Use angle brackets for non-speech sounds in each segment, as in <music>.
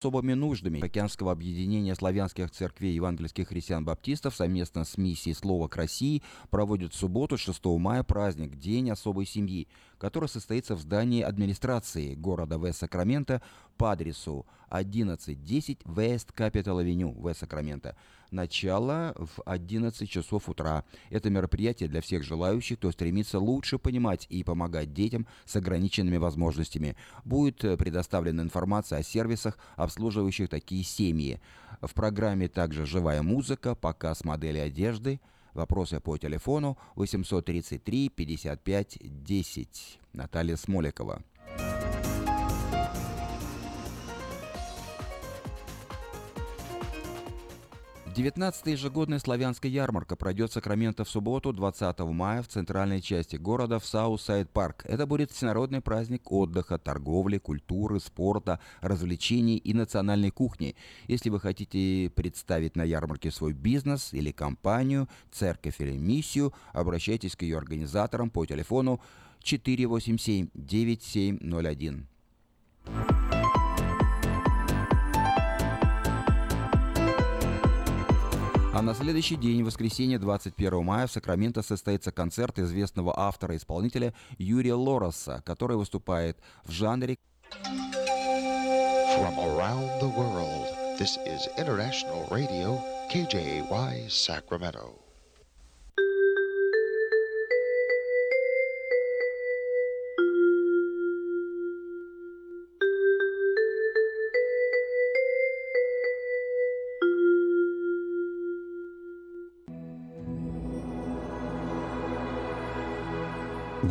особыми нуждами Океанского объединения славянских церквей евангельских христиан-баптистов совместно с миссией «Слово к России» проводит в субботу 6 мая праздник «День особой семьи», который состоится в здании администрации города Вест-Сакраменто по адресу 1110 West Capital Avenue, Вест-Сакраменто. Начало в 11 часов утра. Это мероприятие для всех желающих, кто стремится лучше понимать и помогать детям с ограниченными возможностями. Будет предоставлена информация о сервисах, обслуживающих такие семьи. В программе также живая музыка, показ модели одежды, Вопросы по телефону 833 55 10. Наталья Смоликова. 19-я ежегодная славянская ярмарка пройдет в Сакраменто в субботу, 20 мая, в центральной части города, в Southside Park. Это будет всенародный праздник отдыха, торговли, культуры, спорта, развлечений и национальной кухни. Если вы хотите представить на ярмарке свой бизнес или компанию, церковь или миссию, обращайтесь к ее организаторам по телефону 487 9701. А на следующий день, в воскресенье 21 мая, в Сакраменто состоится концерт известного автора-исполнителя Юрия Лороса, который выступает в жанре From around the world, this is International Radio, KJY, Sacramento.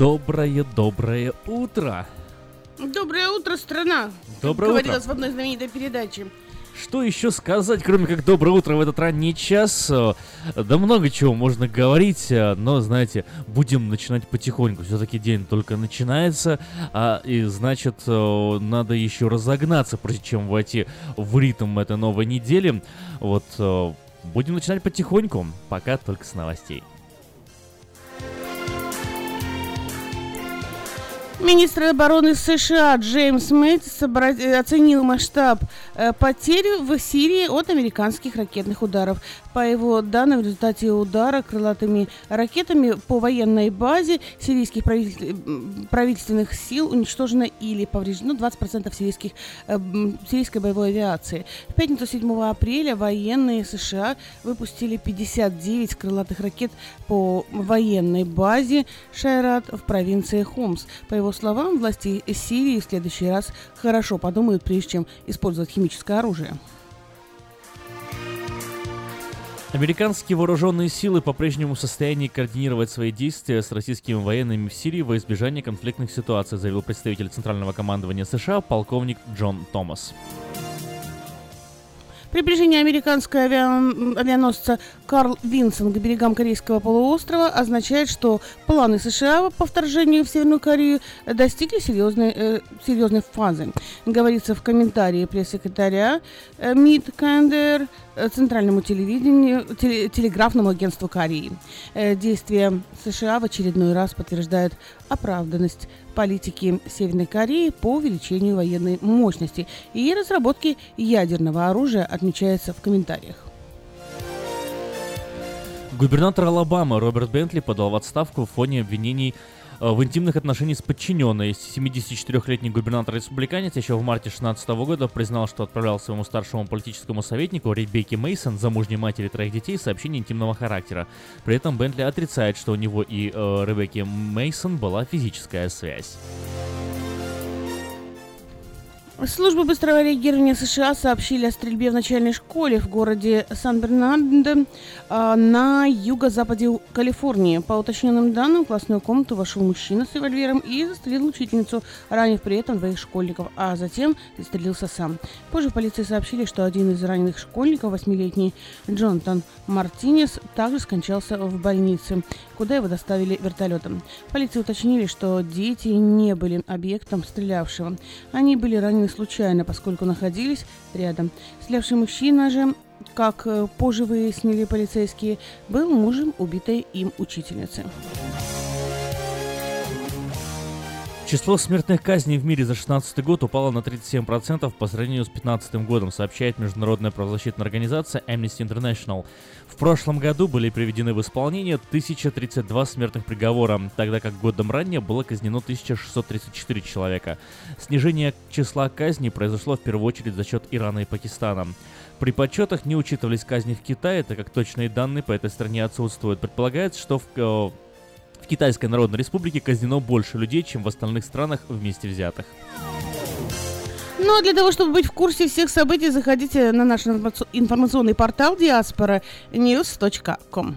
Доброе, доброе, доброе утро! Доброе утро, страна! Доброе Говорилось утро. в одной знаменитой передаче. Что еще сказать, кроме как доброе утро в этот ранний час? Да много чего можно говорить, но, знаете, будем начинать потихоньку. Все-таки день только начинается, а, и значит, э, надо еще разогнаться, прежде чем войти в ритм этой новой недели. Вот, э, будем начинать потихоньку, пока только с новостей. Министр обороны США Джеймс э, оценил масштаб э, потерь в Сирии от американских ракетных ударов. По его данным, в результате удара крылатыми ракетами по военной базе сирийских правительственных сил уничтожено или повреждено 20% сирийских, э, сирийской боевой авиации. В пятницу 7 апреля военные США выпустили 59 крылатых ракет по военной базе Шайрат в провинции Хомс. По его словам, власти Сирии в следующий раз хорошо подумают, прежде чем использовать химическое оружие. Американские вооруженные силы по-прежнему в состоянии координировать свои действия с российскими военными в Сирии во избежание конфликтных ситуаций, заявил представитель Центрального командования США полковник Джон Томас. Приближение американского авиа- авианосца Карл Винсон к берегам Корейского полуострова означает, что планы США по вторжению в Северную Корею достигли серьезной, э, серьезной фазы. Говорится в комментарии пресс-секретаря э, МИД КНДР э, Центральному телевидению, теле- телеграфному агентству Кореи. Э, Действия США в очередной раз подтверждают оправданность политики Северной Кореи по увеличению военной мощности и разработке ядерного оружия отмечается в комментариях. Губернатор Алабамы Роберт Бентли подал в отставку в фоне обвинений э, в интимных отношениях с подчиненной. 74-летний губернатор-республиканец еще в марте 2016 года признал, что отправлял своему старшему политическому советнику Ребекке Мейсон, замужней матери троих детей, сообщение интимного характера. При этом Бентли отрицает, что у него и э, Ребекки Мейсон была физическая связь. Службы быстрого реагирования США сообщили о стрельбе в начальной школе в городе Сан-Бернардо а, на юго-западе Калифорнии. По уточненным данным, в классную комнату вошел мужчина с револьвером и застрелил учительницу, ранив при этом двоих школьников, а затем застрелился сам. Позже в полиции сообщили, что один из раненых школьников, восьмилетний Джонатан Мартинес, также скончался в больнице, куда его доставили вертолетом. Полиции уточнили, что дети не были объектом стрелявшего. Они были ранены случайно, поскольку находились рядом. Стрелявший мужчина же, как э, позже выяснили полицейские, был мужем убитой им учительницы. Число смертных казней в мире за 2016 год упало на 37% по сравнению с 2015 годом, сообщает международная правозащитная организация Amnesty International. В прошлом году были приведены в исполнение 1032 смертных приговора, тогда как годом ранее было казнено 1634 человека. Снижение числа казней произошло в первую очередь за счет Ирана и Пакистана. При подсчетах не учитывались казни в Китае, так как точные данные по этой стране отсутствуют. Предполагается, что в, э, Китайской Народной Республике казнено больше людей, чем в остальных странах вместе взятых. Ну а для того, чтобы быть в курсе всех событий, заходите на наш информаци- информационный портал diasporanews.com.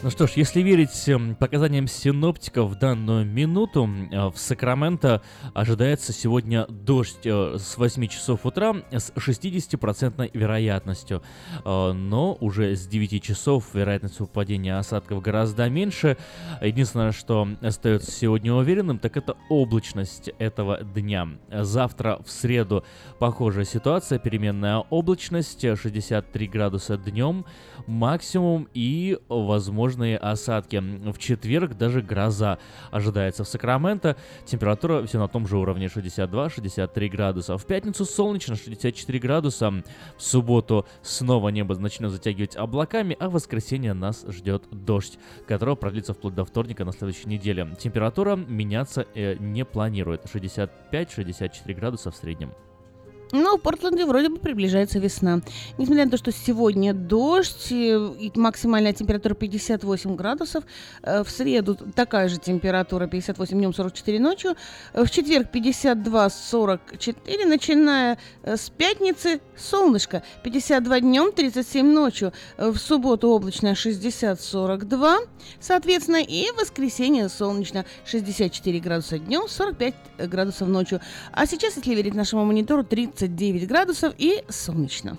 Ну что ж, если верить эм, показаниям синоптиков в данную минуту, э, в Сакраменто ожидается сегодня дождь э, с 8 часов утра с 60% вероятностью. Э, Но уже с 9 часов вероятность выпадения осадков гораздо меньше. Единственное, что остается сегодня уверенным, так это облачность этого дня. Завтра в среду похожая ситуация, переменная облачность, 63 градуса днем максимум и возможно возможные осадки. В четверг даже гроза ожидается в Сакраменто. Температура все на том же уровне 62-63 градуса. В пятницу солнечно 64 градуса. В субботу снова небо начнет затягивать облаками, а в воскресенье нас ждет дождь, которого продлится вплоть до вторника на следующей неделе. Температура меняться э, не планирует. 65-64 градуса в среднем. Ну, в Портленде вроде бы приближается весна. Несмотря на то, что сегодня дождь э, и максимальная температура 58 градусов, э, в среду такая же температура 58 днем, 44 ночью, э, в четверг 52-44, начиная с пятницы солнышко, 52 днем, 37 ночью, в субботу облачно 60-42, соответственно, и в воскресенье солнечно 64 градуса днем, 45 градусов ночью. А сейчас, если верить нашему монитору, 30 29 градусов и солнечно.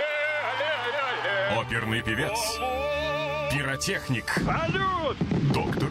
Оперный певец. Пиротехник. Салют! Доктор.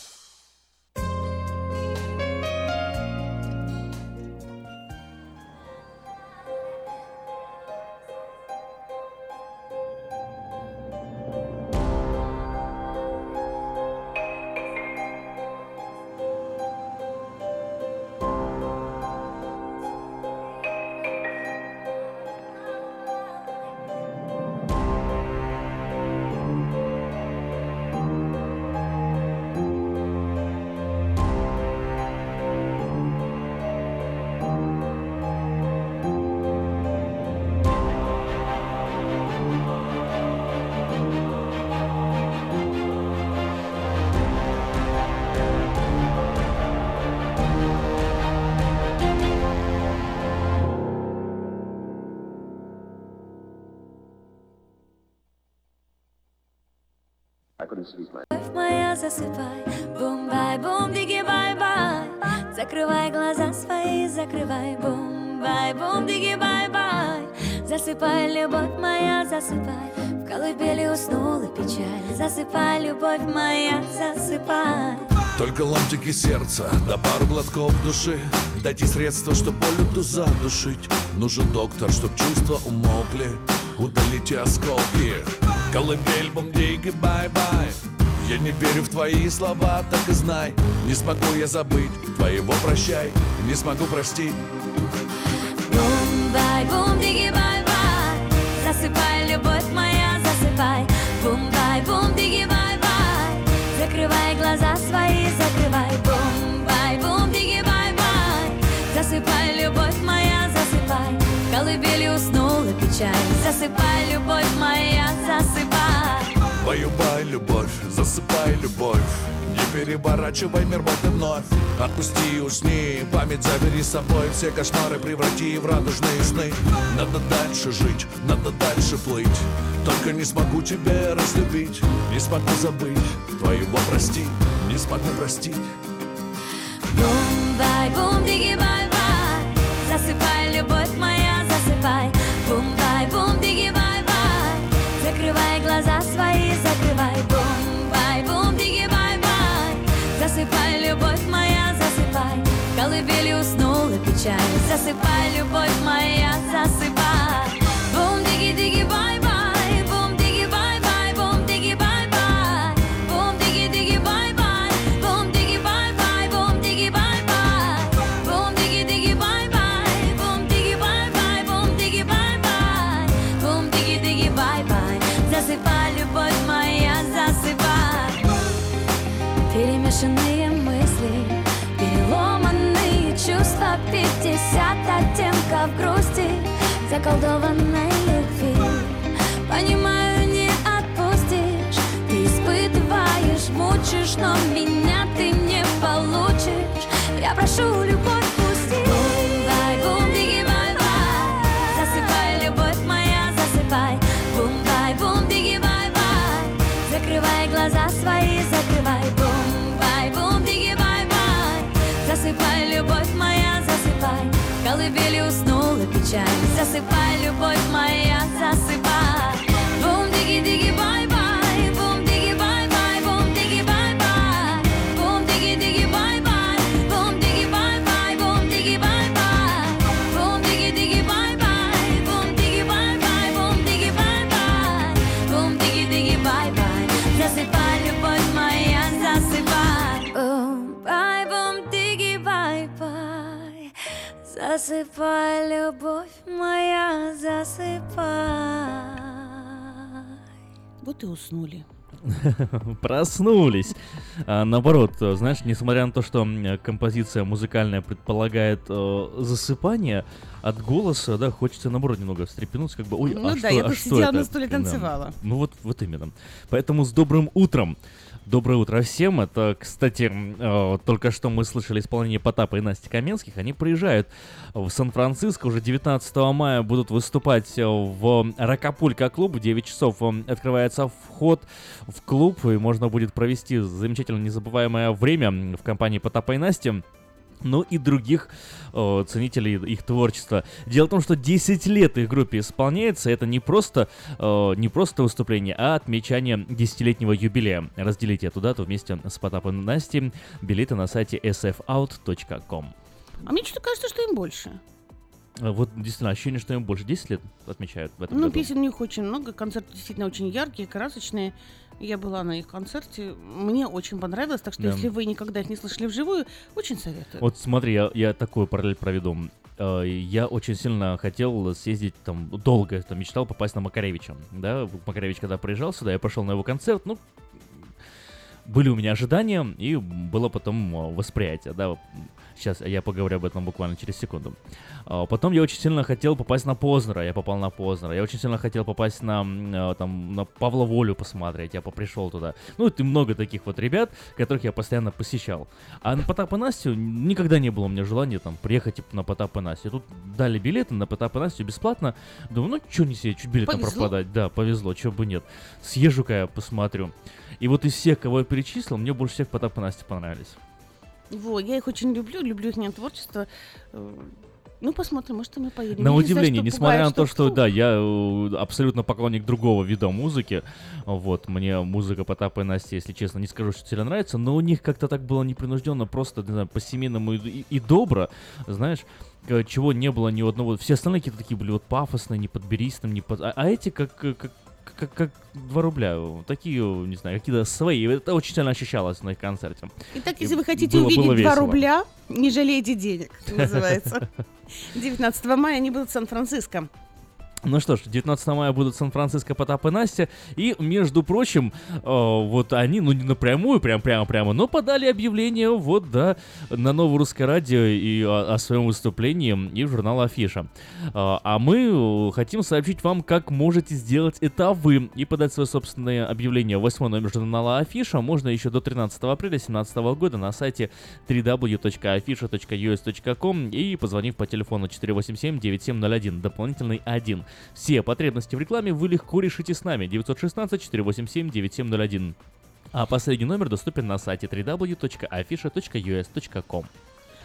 Моя, засыпай, бум-бай, бум, диги, бай-бай. Закрывай глаза свои, закрывай, бум-бай, бум, диги, бай-бай. Засыпай, любовь моя, засыпай. В колыбели уснула печаль. Засыпай, любовь моя, засыпай. Только ломтики сердца, да пару глотков души. Дайте средства, чтоб боль эту задушить. Нужен доктор, чтоб чувства умолкли. Удалите осколки Колыбель, бумдиги, бай-бай. Я не верю в твои слова, так и знай. Не смогу я забыть твоего прощай. Не смогу простить Бум-бай, бум, диги, бай-бай. Засыпай, любовь моя, засыпай. Бум-бай, бум, диги, бай-бай. Закрывай глаза свои, закрывай. Бум-бай, бум, диги, бай-бай. Засыпай, любовь моя, засыпай. Колыбели уснула печаль. Засыпай, любовь моя, засыпай Баю-бай, любовь, засыпай, любовь. Не переворачивай мир вот и вновь. Отпусти, усни, память забери с собой. Все кошмары преврати в радужные сны. Надо дальше жить, надо дальше плыть. Только не смогу тебя разлюбить. Не смогу забыть, твоего прости Не смогу простить. Бум-бай, бум, диги, бай-бай. Засыпай, любовь печаль Засыпай, любовь моя, засыпай оттенков грусти Заколдованной любви. Понимаю, не отпустишь Ты испытываешь, мучишь Но меня ты не получишь. Я прошу, любовь, печаль Засыпай, любовь Засыпай, любовь моя, засыпай Вот и уснули. <laughs> Проснулись. А, наоборот, знаешь, несмотря на то, что композиция музыкальная предполагает э, засыпание, от голоса, да, хочется наоборот немного встрепенуться, как бы, ой, Ну а да, что, я а тут что сидела это? на стуле, Да. танцевала. Ну вот, вот именно. Поэтому с добрым утром. Доброе утро всем. Это, кстати, э, только что мы слышали исполнение Потапа и Насти Каменских. Они приезжают в Сан-Франциско. Уже 19 мая будут выступать э, в Ракапулька клуб. В 9 часов э, открывается вход в клуб. И можно будет провести замечательно незабываемое время в компании Потапа и Насти ну и других э, ценителей их творчества. Дело в том, что 10 лет их группе исполняется, это не просто, э, не просто выступление, а отмечание десятилетнего юбилея. Разделите эту дату вместе с Потапом и Настей. Билеты на сайте sfout.com. А мне что-то кажется, что им больше. Э, Вот действительно ощущение, что им больше 10 лет отмечают в этом Ну, году. песен у них очень много, концерты действительно очень яркие, красочные. Я была на их концерте, мне очень понравилось, так что Да. если вы никогда их не слышали вживую, очень советую. Вот смотри, я, я такую параллель проведу. Э, Я очень сильно хотел съездить там, долго там, мечтал попасть на Макаревича. Да, Макаревич, когда приезжал сюда, я пошел на его концерт, ну, были у меня ожидания, и было потом э, восприятие, да. Сейчас я поговорю об этом буквально через секунду. А, Потом я очень сильно хотел попасть на Познера, я попал на Познера. Я очень сильно хотел попасть на, э, там, на Павла Волю посмотреть, я попришел туда. Ну, и много таких вот ребят, которых я постоянно посещал. А на Потап и Настю никогда не было у меня желания там приехать типа, на Потап и Настю. Тут дали билеты на Потап и Настю бесплатно. Думаю, ну, что не себе, чуть билетом Повезло. пропадать. Да, повезло, чего бы нет. Съезжу-ка я посмотрю. И вот из всех, кого я перечислил, мне больше всех Потап и Настя понравились. Вот, я их очень люблю, люблю их творчество. Э, Ну, посмотрим, может, мы поедем. На Я не знаю, удивление, несмотря пугает, на то, что, фу. да, я э, абсолютно поклонник другого вида музыки, вот, мне музыка Потапа и Насти, если честно, не скажу, что сильно нравится, но у них как-то так было непринужденно, просто, не знаю, по-семейному и, и- добро, знаешь, э, чего не было ни у одного. Все остальные какие-то такие были вот пафосные, не подберись там, не под... А, а эти как, как, как, как 2 рубля, такие, не знаю, какие-то свои. Это очень сильно ощущалось на их концерте. Итак, если вы хотите было- было увидеть 2 весело. рубля, не жалейте денег, <laughs> называется. 19 мая они будут в Сан-Франциско. Ну что ж, 19 мая будут Сан-Франциско, Потап и Настя. И, между прочим, э, вот они, ну не напрямую, прям прямо прямо, но подали объявление вот, да, на новое русское радио и о, о своем выступлении и в журнал Афиша. А, а мы э, хотим сообщить вам, как можете сделать это вы и подать свое собственное объявление восьмой номер журнала Афиша. Можно еще до 13 апреля 2017 года на сайте www.afisha.us.com и позвонив по телефону 487-9701, дополнительный 1. Все потребности в рекламе вы легко решите с нами. 916-487-9701. А последний номер доступен на сайте www.afisha.us.com.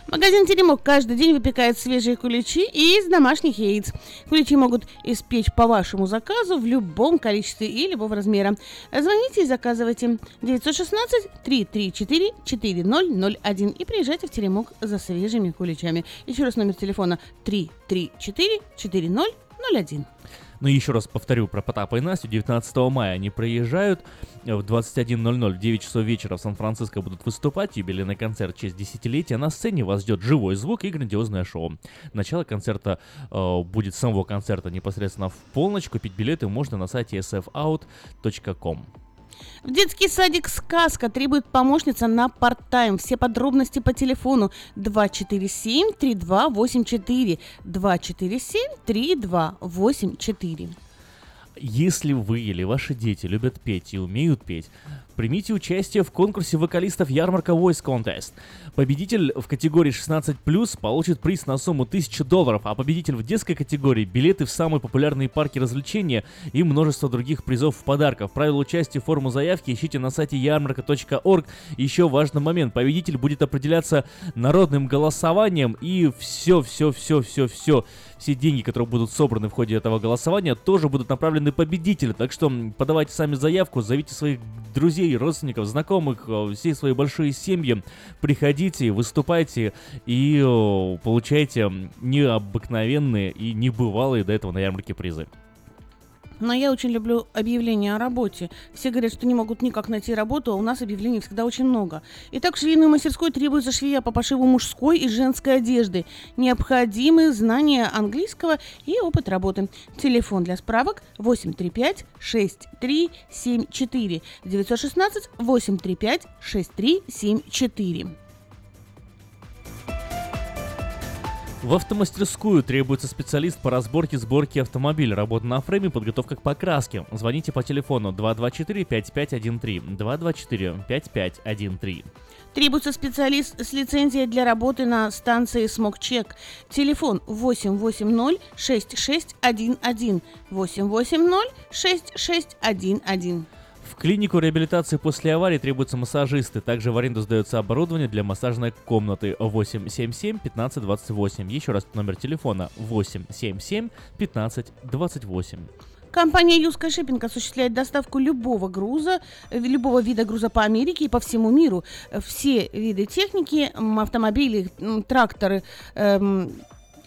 Магазин «Теремок» каждый день выпекает свежие куличи из домашних яиц. Куличи могут испечь по вашему заказу в любом количестве и любого размера. Звоните и заказывайте 916-334-4001 и приезжайте в «Теремок» за свежими куличами. Еще раз номер телефона 334-4001. Ну еще раз повторю про Потапа и Настю. 19 мая они приезжают э, в 21.00, в 9 часов вечера в Сан-Франциско будут выступать. Юбилейный концерт в честь десятилетия. На сцене вас ждет живой звук и грандиозное шоу. Начало концерта э, будет самого концерта непосредственно в полночь. Купить билеты можно на сайте sfout.com. В детский садик «Сказка» требует помощница на парт-тайм. Все подробности по телефону 247-3284. 247-3284. Если вы или ваши дети любят петь и умеют петь, примите участие в конкурсе вокалистов Ярмарка Voice Contest. Победитель в категории 16+, получит приз на сумму 1000 долларов, а победитель в детской категории – билеты в самые популярные парки развлечения и множество других призов в подарках. Правила участия форму заявки ищите на сайте ярмарка.орг. Еще важный момент. Победитель будет определяться народным голосованием и все-все-все-все-все. Все деньги, которые будут собраны в ходе этого голосования, тоже будут направлены победителю. Так что подавайте сами заявку, зовите своих друзей, родственников, знакомых, э, все свои большие семьи. Приходите, выступайте и э, получайте необыкновенные и небывалые до этого на ярмарке призы. Но я очень люблю объявления о работе. Все говорят, что не могут никак найти работу, а у нас объявлений всегда очень много. Итак, в швейной мастерской требуется швея по пошиву мужской и женской одежды. Необходимы знания английского и опыт работы. Телефон для справок 835-6374. 916-835-6374. В автомастерскую требуется специалист по разборке сборке автомобиля, работа на фрейме, подготовка к покраске. Звоните по телефону 224-5513, 224-5513. Требуется специалист с лицензией для работы на станции «Смокчек». Телефон 880-6611. 880-6611. Клинику реабилитации после аварии требуются массажисты. Также в аренду сдается оборудование для массажной комнаты 877 1528. Еще раз номер телефона 877 1528. Компания Юска Шиппинг осуществляет доставку любого груза, э, любого вида груза по Америке и по всему миру. Все виды техники, автомобили, тракторы, эм,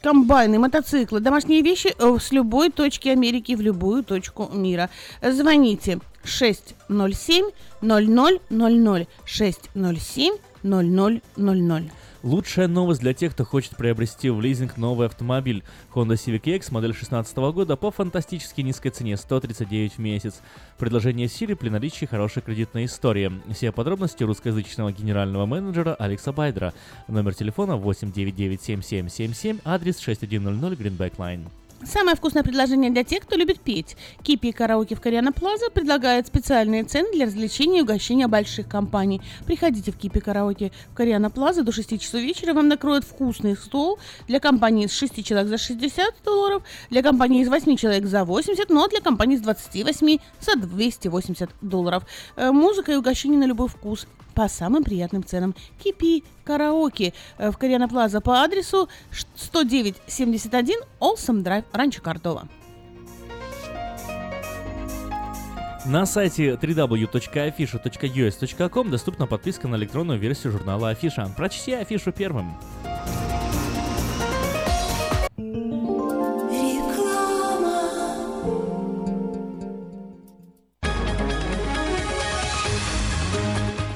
комбайны, мотоциклы, домашние вещи э, с любой точки Америки в любую точку мира. Звоните 607 0000 607 0000. Lучшая новость для тех, кто хочет приобрести в лизинг новый автомобиль. Honda Civic X модель 2016 года по фантастически низкой цене 139 в месяц. Предложение в при наличии хорошей кредитной истории. Все подробности русскоязычного генерального менеджера Алекса Байдера. Номер телефона 8997777, адрес 6100 Greenback Line. Самое вкусное предложение для тех, кто любит петь. Кипи и караоке в Кориана Плаза предлагает специальные цены для развлечения и угощения больших компаний. Приходите в Кипи караоке в Кориана Плаза до 6 часов вечера. Вам накроют вкусный стол для компании из 6 человек за 60 долларов, для компании из 8 человек за 80, но для компании из 28 за 280 долларов. Э, Музыка и угощение на любой вкус по самым приятным ценам. Кипи караоке э, в Кориана Плаза по адресу 10971 Олсом Драйв, Ранчо Кордова. На сайте www.afisha.us.com доступна подписка на электронную версию журнала Афиша. Прочти афишу первым.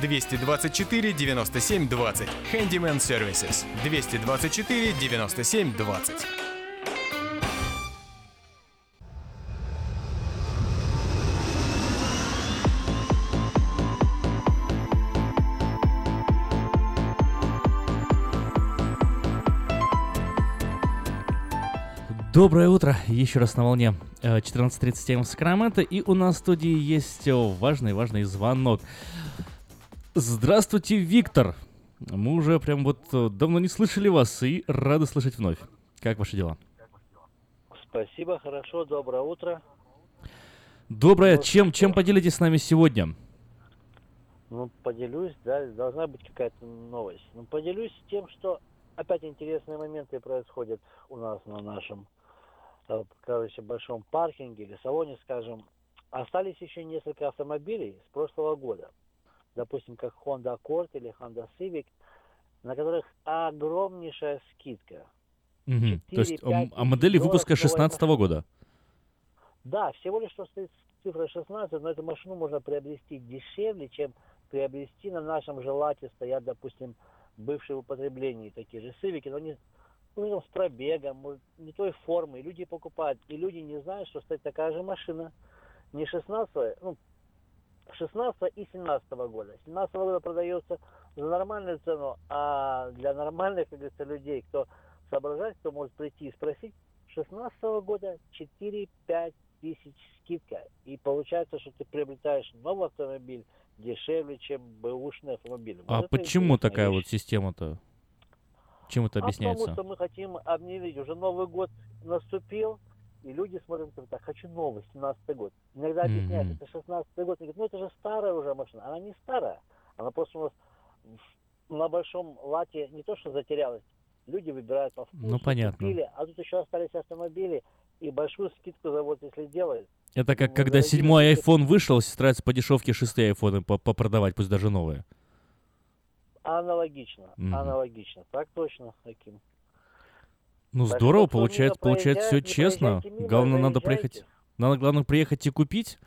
224 97 20. Handyman Services. 224 97 20. Доброе утро, еще раз на волне э, 14.37 в Сакраменто, и у нас в студии есть э, важный-важный звонок. Здравствуйте, Виктор! Мы уже прям вот э, давно не слышали вас и рады слышать вновь. Как ваши дела? Спасибо, хорошо, доброе утро. Доброе, чем, чем поделитесь с нами сегодня? Ну, поделюсь, да, должна быть какая-то новость. Ну, поделюсь тем, что опять интересные моменты происходят у нас на нашем, э, короче, большом паркинге или салоне, скажем. Остались еще несколько автомобилей с прошлого года. Допустим, как Honda Accord или Honda Civic, на которых огромнейшая скидка. Мгм. То есть а модели выпуска 16 года? Да, всего лишь что стоит цифра 16, но эту машину можно приобрести дешевле, чем приобрести на нашем же лате стоят, допустим, бывшие в употреблении такие же сывики, но они ну, с пробегом, может, не той формы, и люди покупают, и люди не знают, что стоит такая же машина, не 16, ну, 16 и 17 года. 17 года продается за нормальную цену, а для нормальных, как говорится, людей, кто соображает, кто может прийти и спросить, 16 года 4-5 тысяч скидка. И получается, что ты приобретаешь новый автомобиль дешевле, чем бэушный автомобиль. Вот А почему такая вещь. вот система-то? Чем это А объясняется? потому что мы хотим объявить, уже Новый год наступил, и люди смотрят, говорят, так, хочу новый, 17 год. Иногда объясняют, Мгм. это 16 год, они говорят, ну это же старая уже машина. Она не старая, она просто у нас на большом лате не то, что затерялась, люди выбирают по вкусу, Ну, понятно. купили, а тут еще остались автомобили, и большую скидку завод, если делает, Это как Ну, когда дорогие седьмой iPhone вышел, стараются по дешевке шестые айфоны по- попродавать, пусть даже новые. аналогично, Мгм. аналогично, так точно, таким. Ну здорово, получается, получается все честно. Главное, надо приехать. Надо, главное, приехать и купить.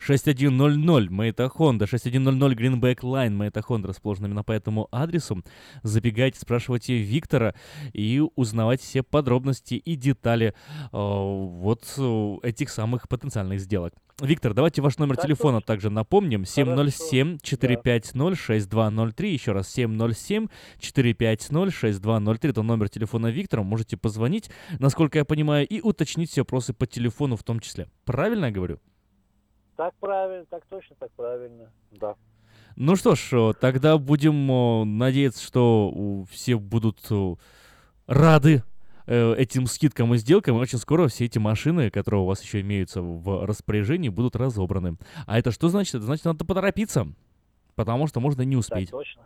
6100 Мэйта Хонда, 6100 Greenback Line Мэйта Хонда расположена именно по этому адресу. Забегайте, спрашивайте Виктора и узнавайте все подробности и детали э, вот э, этих самых потенциальных сделок. Виктор, давайте ваш номер Так телефона также напомним. 707-450-6203. Еще раз, 707-450-6203. Это номер телефона Виктора. Можете позвонить, насколько я понимаю, и уточнить все вопросы по телефону в том числе. Правильно я говорю? Так правильно, так точно, так правильно, да. Ну что ж, э, тогда будем э, надеяться, что все будут э, рады этим скидкам и сделкам, и очень скоро все эти машины, которые у вас еще имеются в распоряжении, будут разобраны. А это что значит? Это значит, надо поторопиться, потому что можно не успеть. Так точно.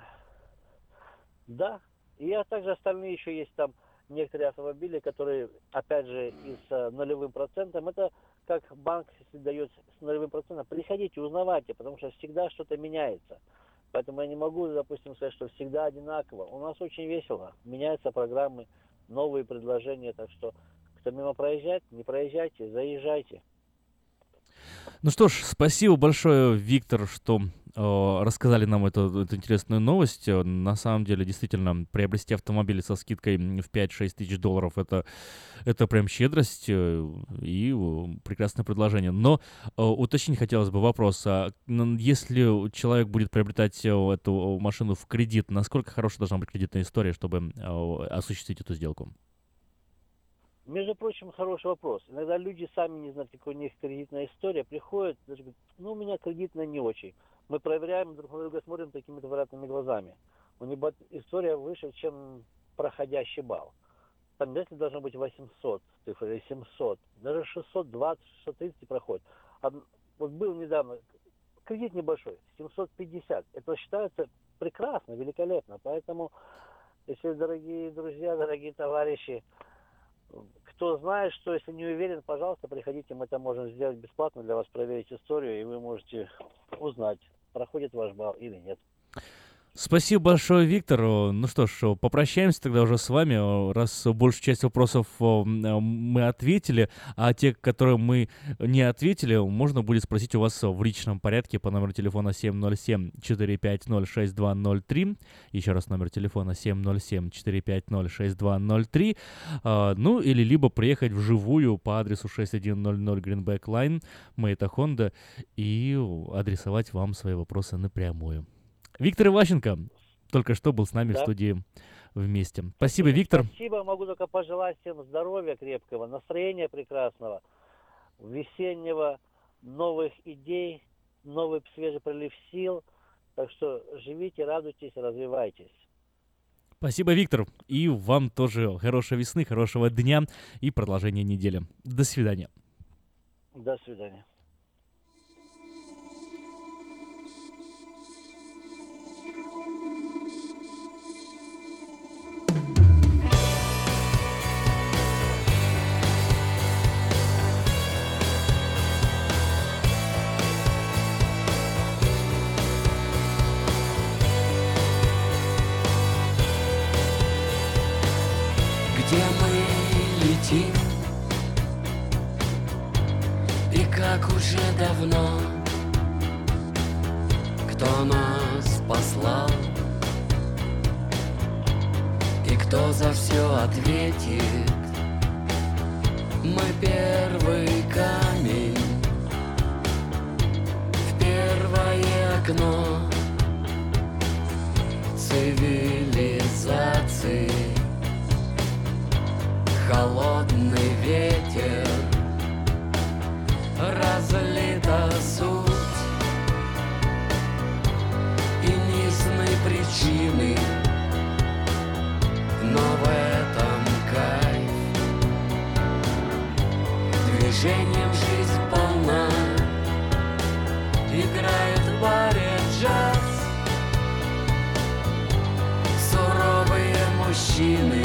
Да. И а также остальные еще есть там некоторые автомобили, которые, опять же, и с э, нулевым процентом. Это как банк, если дает с нулевым процентом, приходите, узнавайте, потому что всегда что-то меняется. Поэтому я не могу, допустим, сказать, что всегда одинаково. У нас очень весело. Меняются программы, новые предложения. Так что, кто мимо проезжает, не проезжайте, заезжайте. Ну что ж, спасибо большое, Виктор, что рассказали нам эту, эту интересную новость. Э, На самом деле, действительно, приобрести автомобиль со скидкой в 5-6 тысяч долларов это, это прям щедрость э, и прекрасное предложение. Но э, уточнить хотелось бы вопрос. а, если человек будет приобретать эту машину в кредит, насколько хорошая должна быть кредитная история, чтобы осуществить эту сделку? Между прочим, хороший вопрос. Иногда люди сами не знают, какая у них кредитная история, приходят, даже говорят, ну, у меня кредитная не очень. Мы проверяем друг на друга, смотрим такими товаратными глазами. У него история выше, чем проходящий балл. Там обязательно должно быть 800 цифр или 700. Даже 620, 630 проходит. Од- Вот был недавно кредит небольшой, 750. Это считается прекрасно, великолепно. Поэтому, если, дорогие друзья, дорогие товарищи, кто знает, что если не уверен, пожалуйста, приходите, мы это можем сделать бесплатно для вас, проверить историю, и вы можете узнать, проходит ваш балл или нет. Спасибо большое, Виктор. О, Ну что ж, попрощаемся тогда уже с вами, раз большую часть вопросов э, мы ответили, а те, которые мы не ответили, можно будет спросить у вас в личном порядке по номеру телефона 707-450-6203. Еще раз номер телефона 707-450-6203. А, Ну или либо приехать вживую по адресу 6100 Greenback Line, Мэйта Honda, и адресовать вам свои вопросы напрямую. Виктор Иващенко только что был с нами в Да. студии вместе. Спасибо, Виктор. Спасибо, могу только пожелать всем здоровья крепкого, настроения прекрасного, весеннего, новых идей, новый свежий прилив сил. Так что живите, радуйтесь, развивайтесь. Спасибо, Виктор. И вам тоже хорошей весны, хорошего дня и продолжения недели. До свидания. До свидания. Уже давно. Кто нас послал? И кто за все ответит? Мы первый камень В первое окно. Цивилизации. Холодный ветер Разлита суть. И низны причины Но в этом кайф. Движением жизнь полна Играет в баре джаз. Суровые мужчины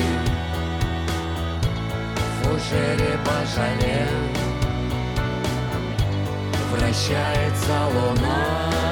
фужере пожале Вращается луна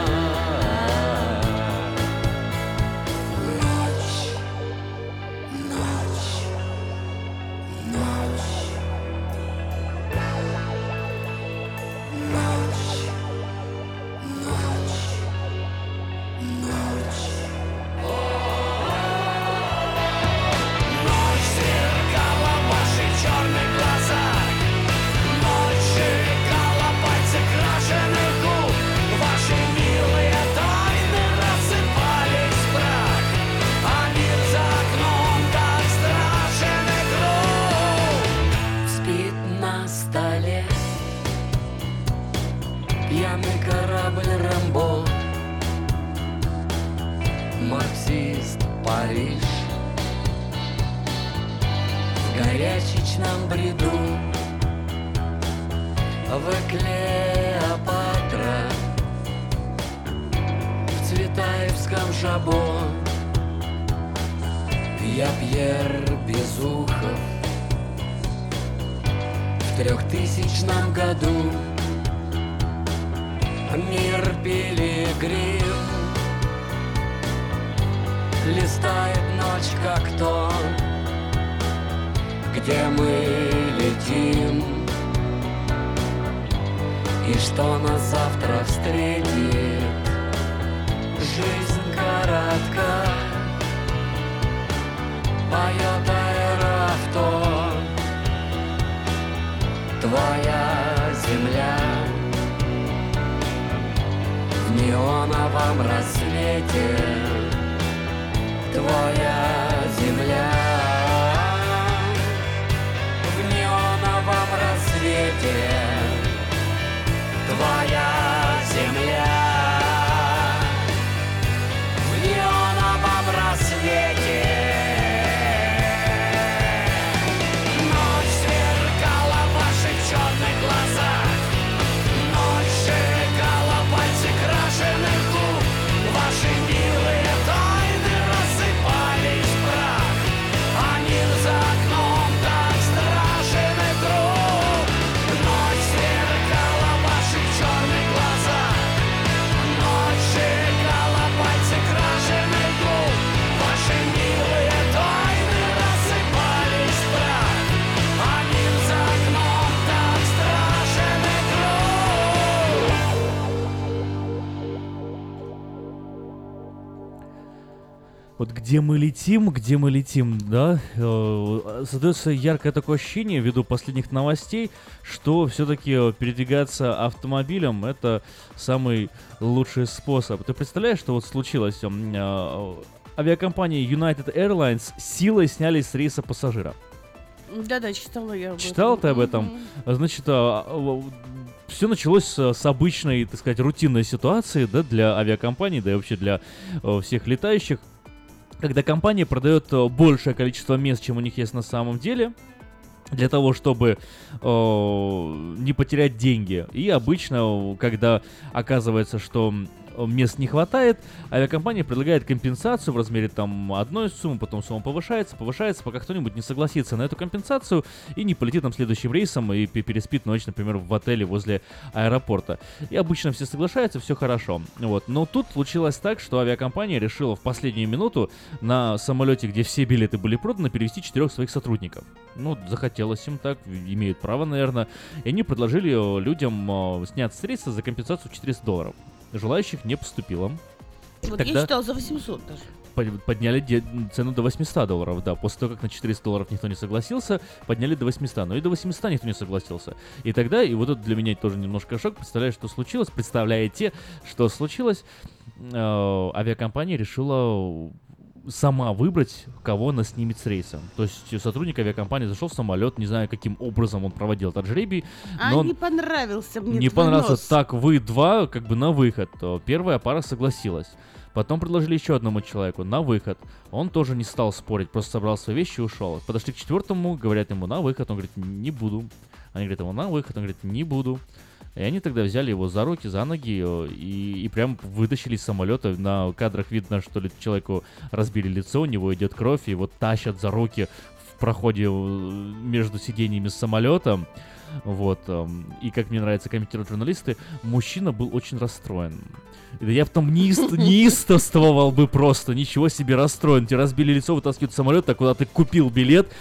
где мы летим, где мы летим, да, э, создается яркое такое ощущение ввиду последних новостей, что все-таки передвигаться автомобилем это самый лучший способ. Ты представляешь, что вот случилось? Э, Авиакомпания United Airlines силой сняли с рейса пассажира. Да-да, читала я. об Читал этом. ты об этом? Значит, все началось с, обычной, так сказать, рутинной ситуации, да, для авиакомпаний, да и вообще для э, всех летающих, когда компания продает э, большее количество мест, чем у них есть на самом деле, для того, чтобы э, не потерять деньги. И обычно, э, когда оказывается, что мест не хватает, авиакомпания предлагает компенсацию в размере там одной суммы, потом сумма повышается, повышается, пока кто-нибудь не согласится на эту компенсацию и не полетит там следующим рейсом и пе- переспит ночь, например, в отеле возле аэропорта. И обычно все соглашаются, все хорошо. Вот. Но тут случилось так, что авиакомпания решила в последнюю минуту на самолете, где все билеты были проданы, перевести четырех своих сотрудников. Ну, захотелось им так, имеют право, наверное. И они предложили людям э, сняться с рейса за компенсацию в 400 долларов. Желающих не поступило. Вот Тогда я читал за 800 даже. под- подняли де- цену до 800 долларов, да. После того, как на 400 долларов никто не согласился, подняли до 800. Но и до 800 никто не согласился. И тогда, и вот это для меня тоже немножко шок. Представляешь, что случилось? Представляете, что случилось? Э, авиакомпания решила сама выбрать, кого она снимет с рейса. То есть сотрудник авиакомпании зашел в самолет, не знаю, каким образом он проводил этот жребий, А но не понравился мне не понравился. нос. Так, вы два, как бы на выход. Первая пара согласилась. Потом предложили еще одному человеку на выход. Он тоже не стал спорить, просто собрал свои вещи и ушел. Подошли к четвертому, говорят ему на выход, он говорит, не буду. Они говорят ему на выход, он говорит, не буду. И они тогда взяли его за руки, за ноги э, и, и прям вытащили из самолета. На кадрах видно, что ли, человеку разбили лицо, у него идет кровь, и его тащат за руки в проходе э, между сиденьями самолета. Вот. эм, И как мне нравится комментируют журналисты, мужчина был очень расстроен. И да я там неист- <laughs> неистовствовал бы просто, ничего себе расстроен. Тебе разбили лицо, вытаскивают самолет, а куда ты купил билет.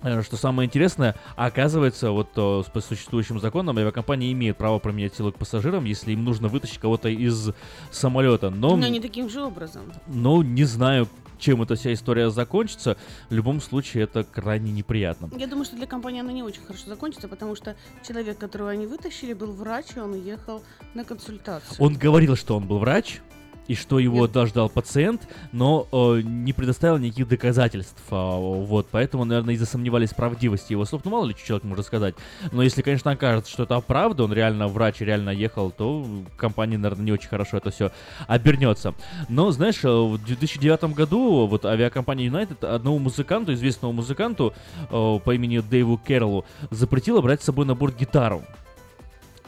Что самое интересное, оказывается, вот э, по существующим законам авиакомпания имеет право променять силу к пассажирам, если им нужно вытащить кого-то из самолета. Но, Но не таким же образом. но не знаю, чем эта вся история закончится. В любом случае, это крайне неприятно. Я думаю, что для компании она не очень хорошо закончится, потому что человек, которого они вытащили, был врач, и он уехал на консультацию. Он говорил, что он был врач, и что его дождал пациент, но э, не предоставил никаких доказательств. а, вот, поэтому, наверное, и засомневались в правдивости его слов. Ну, мало ли, что человек может сказать. Но если, конечно, окажется, что это правда, он реально врач реально ехал, то компания, наверное, не очень хорошо это все обернется. Но, знаешь, э, в 2009 году вот авиакомпания United одному музыканту, известному музыканту э, по имени Дэйву Кэрролу, запретила брать с собой на борт гитару.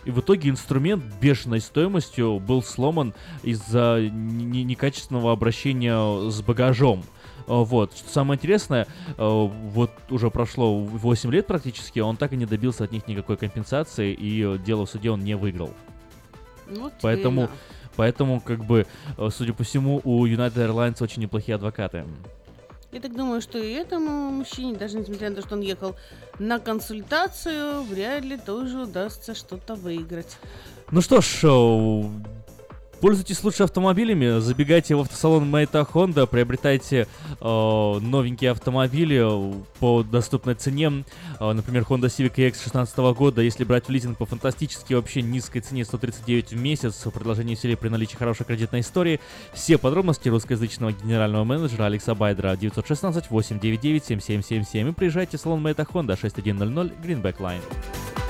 И в итоге инструмент бешеной стоимостью был сломан из-за некачественного обращения с багажом. Э, Вот. Что самое интересное, э, вот уже прошло 8 лет практически, он так и не добился от них никакой компенсации, и дело в суде он не выиграл. Вот Поэтому, поэтому, как бы, э, судя по всему, у United Airlines очень неплохие адвокаты. Я так думаю, что и этому мужчине, даже несмотря на то, что он ехал на консультацию, вряд ли тоже удастся что-то выиграть. Ну что ж, э, пользуйтесь лучше автомобилями, забегайте в автосалон Мэйта Honda, приобретайте э, новенькие автомобили по доступной цене. Э, например, Honda Civic EX 2016 года, если брать в лизинг по фантастически вообще низкой цене 139 в месяц, предложение в силе при наличии хорошей кредитной истории. Все подробности русскоязычного генерального менеджера Алекса Байдера 916 899 7777 и приезжайте в салон Мэйта Honda 6100 Greenback Line.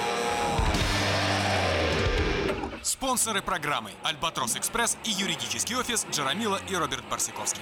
Спонсоры программы «Альбатрос Экспресс» и юридический офис Джарамила и Роберт Барсиковский.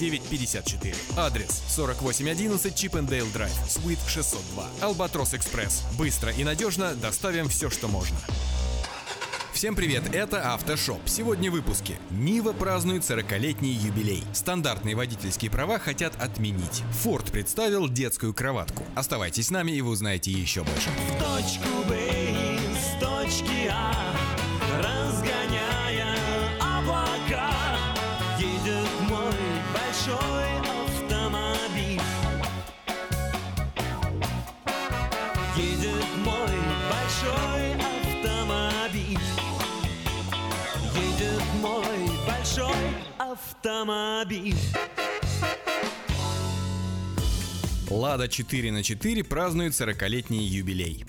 54. Адрес 4811 Чипендейл Драйв, Суит 602. Албатрос Экспресс. Быстро и надежно доставим все, что можно. Всем привет, это Автошоп. Сегодня в выпуске. Нива празднует 40-летний юбилей. Стандартные водительские права хотят отменить. Форд представил детскую кроватку. Оставайтесь с нами и вы узнаете еще больше. точку Б с точки А Разгоняя автомобиль Лада 4 на 4 празднует 40-летний юбилей.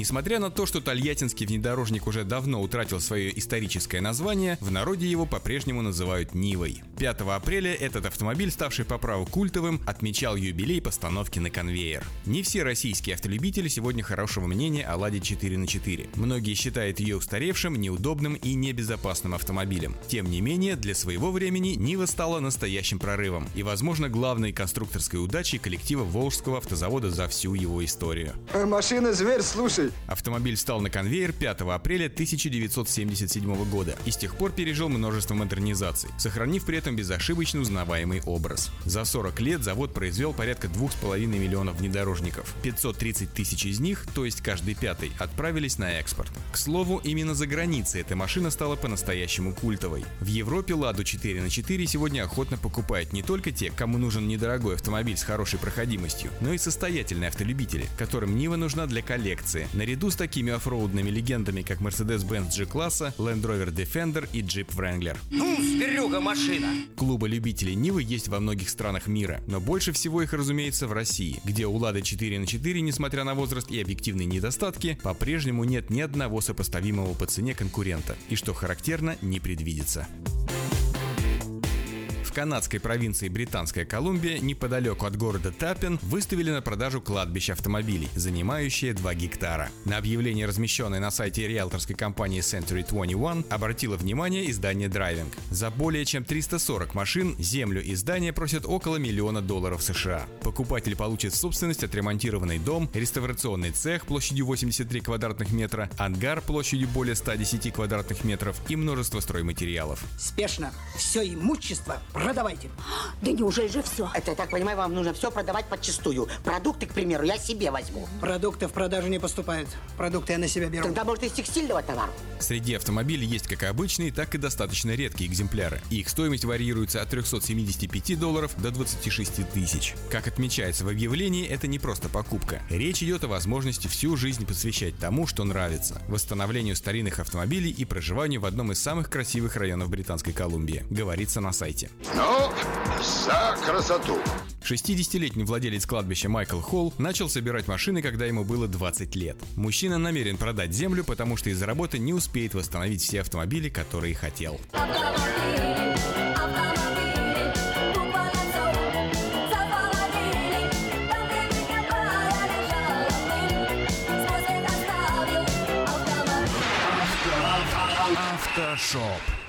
Несмотря на то, что тольяттинский внедорожник уже давно утратил свое историческое название, в народе его по-прежнему называют Нивой. 5 апреля этот автомобиль, ставший по праву культовым, отмечал юбилей постановки на конвейер. Не все российские автолюбители сегодня хорошего мнения о Ладе 4 на 4. Многие считают ее устаревшим, неудобным и небезопасным автомобилем. Тем не менее, для своего времени Нива стала настоящим прорывом и, возможно, главной конструкторской удачей коллектива Волжского автозавода за всю его историю. Машина зверь, слушай. Автомобиль встал на конвейер 5 апреля 1977 года и с тех пор пережил множество модернизаций, сохранив при этом безошибочно узнаваемый образ. За 40 лет завод произвел порядка 2,5 миллионов внедорожников. 530 тысяч из них, то есть каждый пятый, отправились на экспорт. К слову, именно за границей эта машина стала по-настоящему культовой. В Европе Ладу 4 на 4 сегодня охотно покупают не только те, кому нужен недорогой автомобиль с хорошей проходимостью, но и состоятельные автолюбители, которым Нива нужна для коллекции, наряду с такими оффроудными легендами, как Mercedes-Benz G-класса, Land Rover Defender и Jeep Wrangler. Ну, зверюга машина. Клубы любителей Нивы есть во многих странах мира, но больше всего их, разумеется, в России, где у Лады 4 на 4, несмотря на возраст и объективные недостатки, по-прежнему нет ни одного сопоставимого по цене конкурента, и что характерно, не предвидится. В канадской провинции Британская Колумбия, неподалеку от города Таппин, выставили на продажу кладбище автомобилей, занимающее 2 гектара. На объявление, размещенное на сайте риэлторской компании Century 21, обратило внимание издание Driving. За более чем 340 машин землю и здание просят около миллиона долларов США. Покупатель получит в собственность отремонтированный дом, реставрационный цех площадью 83 квадратных метра, ангар площадью более 110 квадратных метров и множество стройматериалов. Спешно. Все имущество продавайте. <gasps> Да неужели же все? Это, я так понимаю, вам нужно все продавать подчистую. Продукты, к примеру, я себе возьму. Продукты в продажу не поступают. Продукты я на себя беру. Тогда, может, из текстильного товара? Среди автомобилей есть как обычные, так и достаточно редкие экземпляры. Их стоимость варьируется от 375 долларов до 26 тысяч. Как отмечается в объявлении, это не просто покупка. Речь идет о возможности всю жизнь посвящать тому, что нравится. Восстановлению старинных автомобилей и проживанию в одном из самых красивых районов Британской Колумбии. Говорится на сайте. Ну, за красоту. 60-летний владелец кладбища Майкл Холл начал собирать машины, когда ему было 20 лет. Мужчина намерен продать землю, потому что из-за работы не успеет восстановить все автомобили, которые хотел. Автошоп.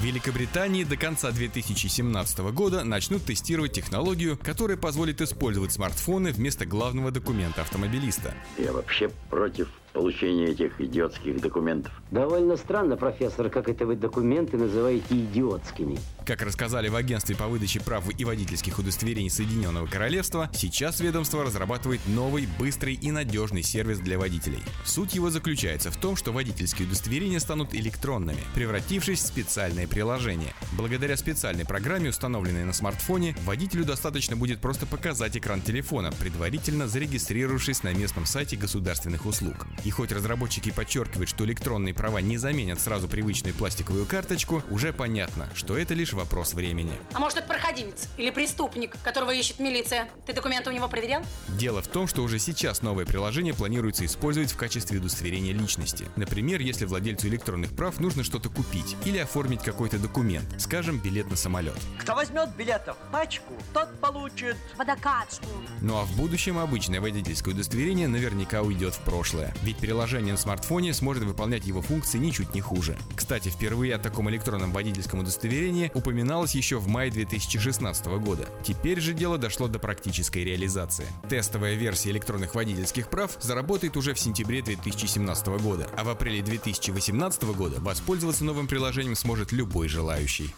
Великобритании до конца 2017 года начнут тестировать технологию, которая позволит использовать смартфоны вместо главного документа автомобилиста. Я вообще против получения этих идиотских документов. Довольно странно, профессор, как это вы документы называете идиотскими. Как рассказали в агентстве по выдаче прав и водительских удостоверений Соединенного Королевства, сейчас ведомство разрабатывает новый, быстрый и надежный сервис для водителей. Суть его заключается в том, что водительские удостоверения станут электронными, превратившись в специальное приложение. Благодаря специальной программе, установленной на смартфоне, водителю достаточно будет просто показать экран телефона, предварительно зарегистрировавшись на местном сайте государственных услуг. И хоть разработчики подчеркивают, что электронные права не заменят сразу привычную пластиковую карточку, уже понятно, что это лишь вопрос времени. А может, это проходимец или преступник, которого ищет милиция? Ты документы у него проверял? Дело в том, что уже сейчас новое приложение планируется использовать в качестве удостоверения личности. Например, если владельцу электронных прав нужно что-то купить или оформить какой-то документ, скажем, билет на самолет. Кто возьмет билетов пачку, тот получит водокачку. Ну а в будущем обычное водительское удостоверение наверняка уйдет в прошлое. Ведь приложение на смартфоне сможет выполнять его функции ничуть не хуже. Кстати, впервые о таком электронном водительском удостоверении упоминалось еще в мае 2016 года. Теперь же дело дошло до практической реализации. Тестовая версия электронных водительских прав заработает уже в сентябре 2017 года, а в апреле 2018 года воспользоваться новым приложением сможет любой желающий.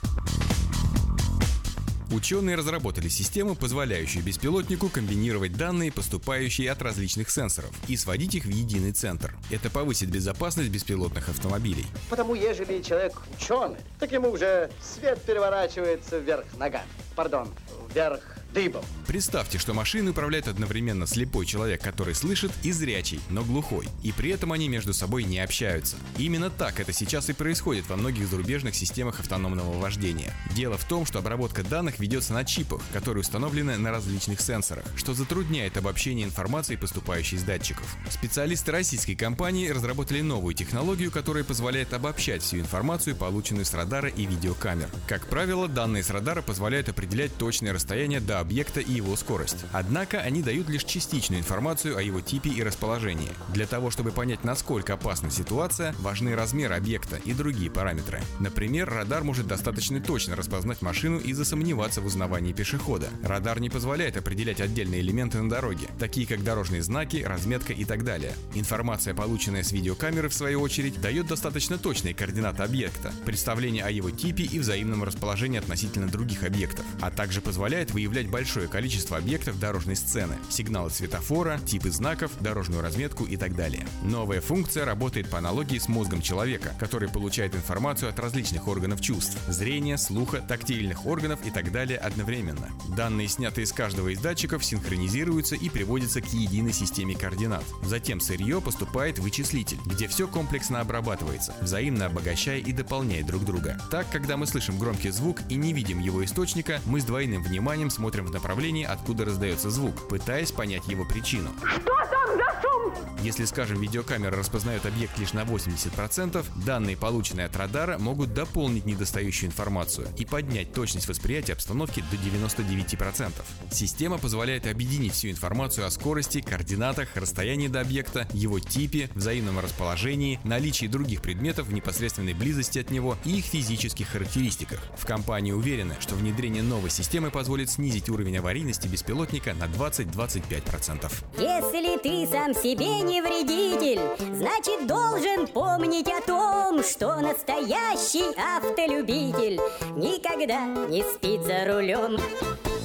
Ученые разработали систему, позволяющую беспилотнику комбинировать данные, поступающие от различных сенсоров, и сводить их в единый центр. Это повысит безопасность беспилотных автомобилей. Потому ежели человек ученый, так ему уже свет переворачивается вверх ногами. Пардон, вверх дыбом. Представьте, что машины управляет одновременно слепой человек, который слышит, и зрячий, но глухой. И при этом они между собой не общаются. Именно так это сейчас и происходит во многих зарубежных системах автономного вождения. Дело в том, что обработка данных ведется на чипах, которые установлены на различных сенсорах, что затрудняет обобщение информации, поступающей из датчиков. Специалисты российской компании разработали новую технологию, которая позволяет обобщать всю информацию, полученную с радара и видеокамер. Как правило, данные с радара позволяют определять точное расстояние до объекта и его скорость. Однако они дают лишь частичную информацию о его типе и расположении. Для того, чтобы понять, насколько опасна ситуация, важны размер объекта и другие параметры. Например, радар может достаточно точно распознать машину и засомневаться в узнавании пешехода. Радар не позволяет определять отдельные элементы на дороге, такие как дорожные знаки, разметка и так далее. Информация, полученная с видеокамеры, в свою очередь, дает достаточно точные координаты объекта, представление о его типе и взаимном расположении относительно других объектов, а также позволяет выявлять большое количество объектов дорожной сцены, сигналы светофора, типы знаков, дорожную разметку и так далее. Новая функция работает по аналогии с мозгом человека, который получает информацию от различных органов чувств – зрения, слуха, тактильных органов и так далее одновременно. Данные, снятые из каждого из датчиков, синхронизируются и приводятся к единой системе координат. Затем сырье поступает в вычислитель, где все комплексно обрабатывается, взаимно обогащая и дополняя друг друга. Так, когда мы слышим громкий звук и не видим его источника, мы с двойным вниманием смотрим в направлении, откуда раздается звук, пытаясь понять его причину. Что там за шум? Если, скажем, видеокамера распознает объект лишь на 80%, данные, полученные от радара, могут дополнить недостающую информацию и поднять точность восприятия обстановки до 99%. Система позволяет объединить всю информацию о скорости, координатах, расстоянии до объекта, его типе, взаимном расположении, наличии других предметов в непосредственной близости от него и их физических характеристиках. В компании уверены, что внедрение новой системы позволит снизить уровень аварийности беспилотника на 20-25%. Если ты сам себе не вредитель, значит должен помнить о том, что настоящий автолюбитель никогда не спит за рулем.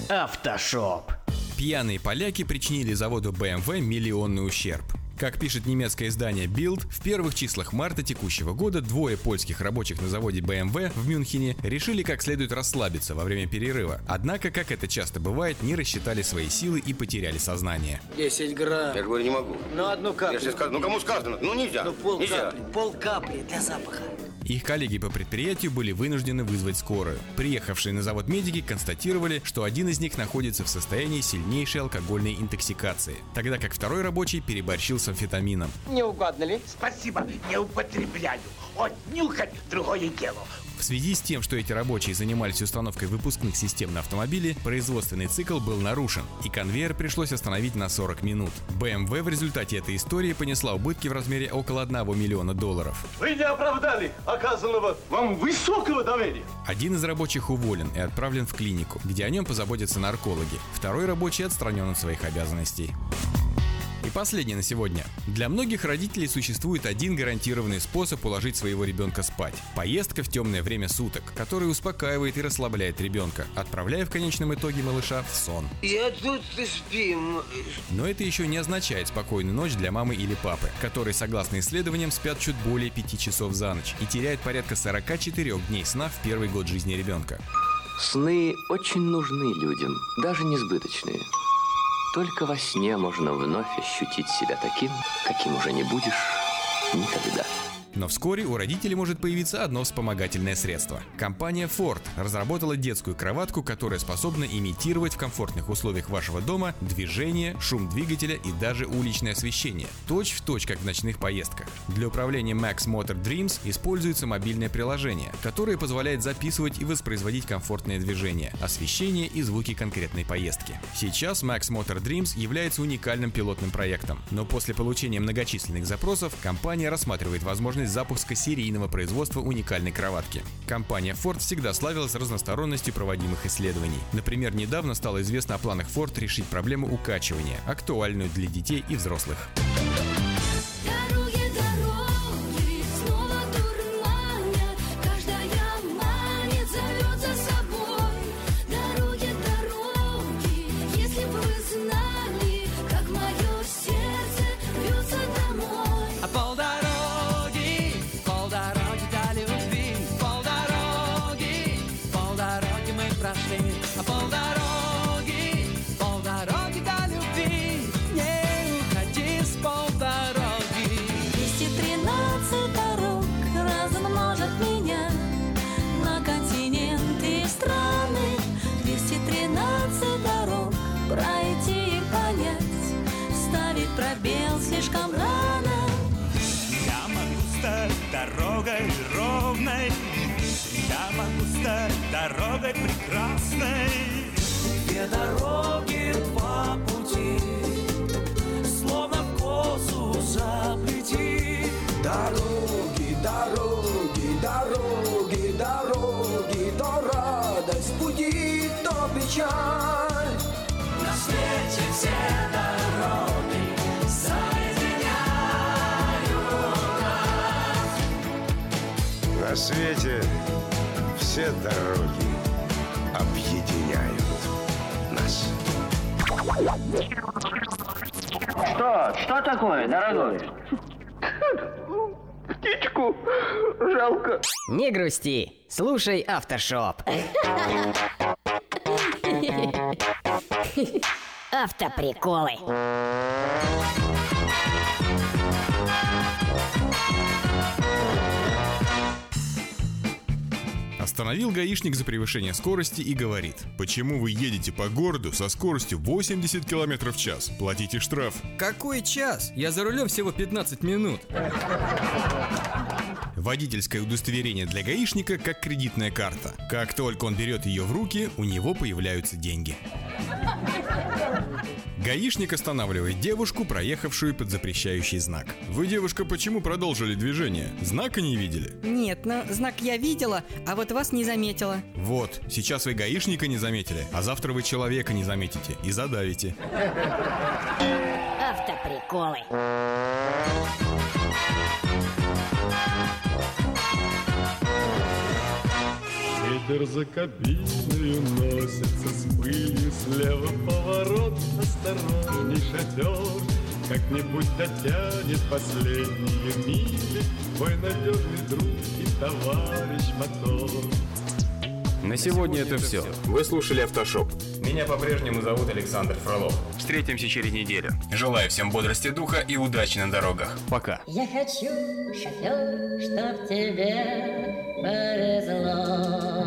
Автошоп. Пьяные поляки причинили заводу BMW миллионный ущерб. Как пишет немецкое издание Bild, в первых числах марта текущего года двое польских рабочих на заводе BMW в Мюнхене решили как следует расслабиться во время перерыва. Однако, как это часто бывает, не рассчитали свои силы и потеряли сознание. 10 грамм. Я говорю, не могу. Ну, одну каплю. Я же сказал, ну кому сказано? Ну нельзя. Ну, пол нельзя. капли. Пол капли для запаха. Их коллеги по предприятию были вынуждены вызвать скорую. Приехавшие на завод медики констатировали, что один из них находится в состоянии сильнейшей алкогольной интоксикации, тогда как второй рабочий переборщил с амфетамином. Не угодно ли? Спасибо, не употребляю. Вот нюхать другое дело. В связи с тем, что эти рабочие занимались установкой выпускных систем на автомобиле, производственный цикл был нарушен, и конвейер пришлось остановить на 40 минут. BMW в результате этой истории понесла убытки в размере около 1 миллиона долларов. Вы не оправдали оказанного вам высокого доверия. Один из рабочих уволен и отправлен в клинику, где о нем позаботятся наркологи. Второй рабочий отстранен от своих обязанностей. И последнее на сегодня. Для многих родителей существует один гарантированный способ уложить своего ребенка спать. Поездка в темное время суток, который успокаивает и расслабляет ребенка, отправляя в конечном итоге малыша в сон. Я тут спим. Но это еще не означает спокойную ночь для мамы или папы, которые, согласно исследованиям, спят чуть более 5 часов за ночь и теряют порядка 44 дней сна в первый год жизни ребенка. Сны очень нужны людям, даже несбыточные. Только во сне можно вновь ощутить себя таким, каким уже не будешь никогда. Но вскоре у родителей может появиться одно вспомогательное средство. Компания Ford разработала детскую кроватку, которая способна имитировать в комфортных условиях вашего дома движение, шум двигателя и даже уличное освещение. Точь в точь, как в ночных поездках. Для управления Max Motor Dreams используется мобильное приложение, которое позволяет записывать и воспроизводить комфортное движение, освещение и звуки конкретной поездки. Сейчас Max Motor Dreams является уникальным пилотным проектом, но после получения многочисленных запросов компания рассматривает возможность запуска серийного производства уникальной кроватки. Компания Ford всегда славилась разносторонностью проводимых исследований. Например, недавно стало известно о планах Ford решить проблему укачивания, актуальную для детей и взрослых. Дороги, два пути, словно в косу заплети. Дороги, дороги, дороги, дороги, то радость будет, то печаль. На свете все дороги соединяют нас. На свете все дороги объединяют нас. Что? Что такое, дорогой? Птичку жалко. Не грусти, слушай автошоп. Автоприколы. Остановил гаишник за превышение скорости и говорит, почему вы едете по городу со скоростью 80 км в час? Платите штраф. Какой час? Я за рулем всего 15 минут. Водительское удостоверение для гаишника как кредитная карта. Как только он берет ее в руки, у него появляются деньги. Гаишник останавливает девушку, проехавшую под запрещающий знак. Вы, девушка, почему продолжили движение? Знака не видели? Нет, но знак я видела, а вот вас не заметила. Вот, сейчас вы гаишника не заметили, а завтра вы человека не заметите и задавите. Автоприколы. Ветер за кабиной носится с пылью Слева поворот, осторожней шатер Как-нибудь дотянет последние мили Твой надежный друг и товарищ мотор На сегодня это все. Вы слушали «Автошоп». Меня по-прежнему зовут Александр Фролов. Встретимся через неделю. Желаю всем бодрости духа и удачи на дорогах. Пока. Я хочу, шофер, чтоб тебе повезло.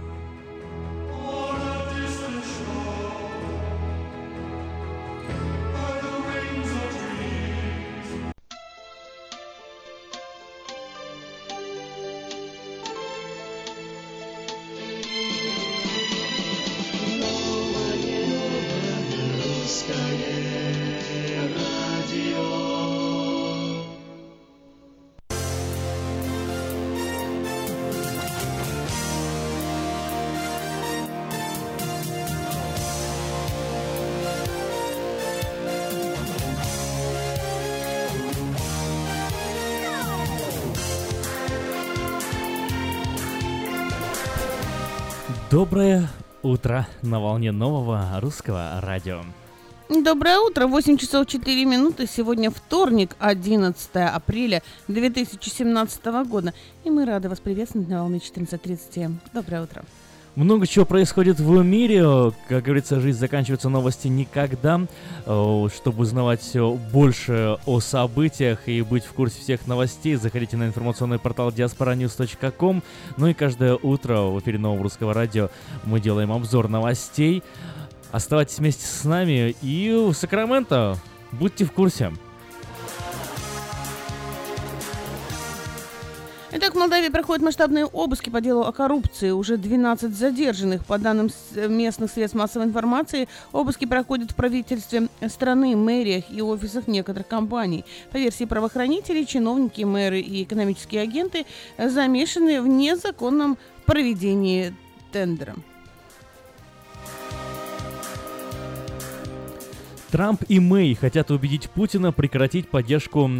Утро на волне нового русского радио. Доброе утро, 8 часов 4 минуты. Сегодня вторник, 11 апреля 2017 года. И мы рады вас приветствовать на волне 14.30. Доброе утро. Много чего происходит в мире. Как говорится, жизнь заканчивается новости никогда. Э, Чтобы узнавать больше о событиях и быть в курсе всех новостей, заходите на информационный портал diasporanews.com. Ну и каждое утро в эфире нового русского радио мы делаем обзор новостей. Оставайтесь вместе с нами и в Сакраменто. Будьте в курсе. Итак, в Молдавии проходят масштабные обыски по делу о коррупции. Уже 12 задержанных. По данным местных средств массовой информации, обыски проходят в правительстве страны, мэриях и офисах некоторых компаний. По версии правоохранителей, чиновники, мэры и экономические агенты замешаны в незаконном проведении тендера. Трамп и Мэй хотят убедить Путина прекратить поддержку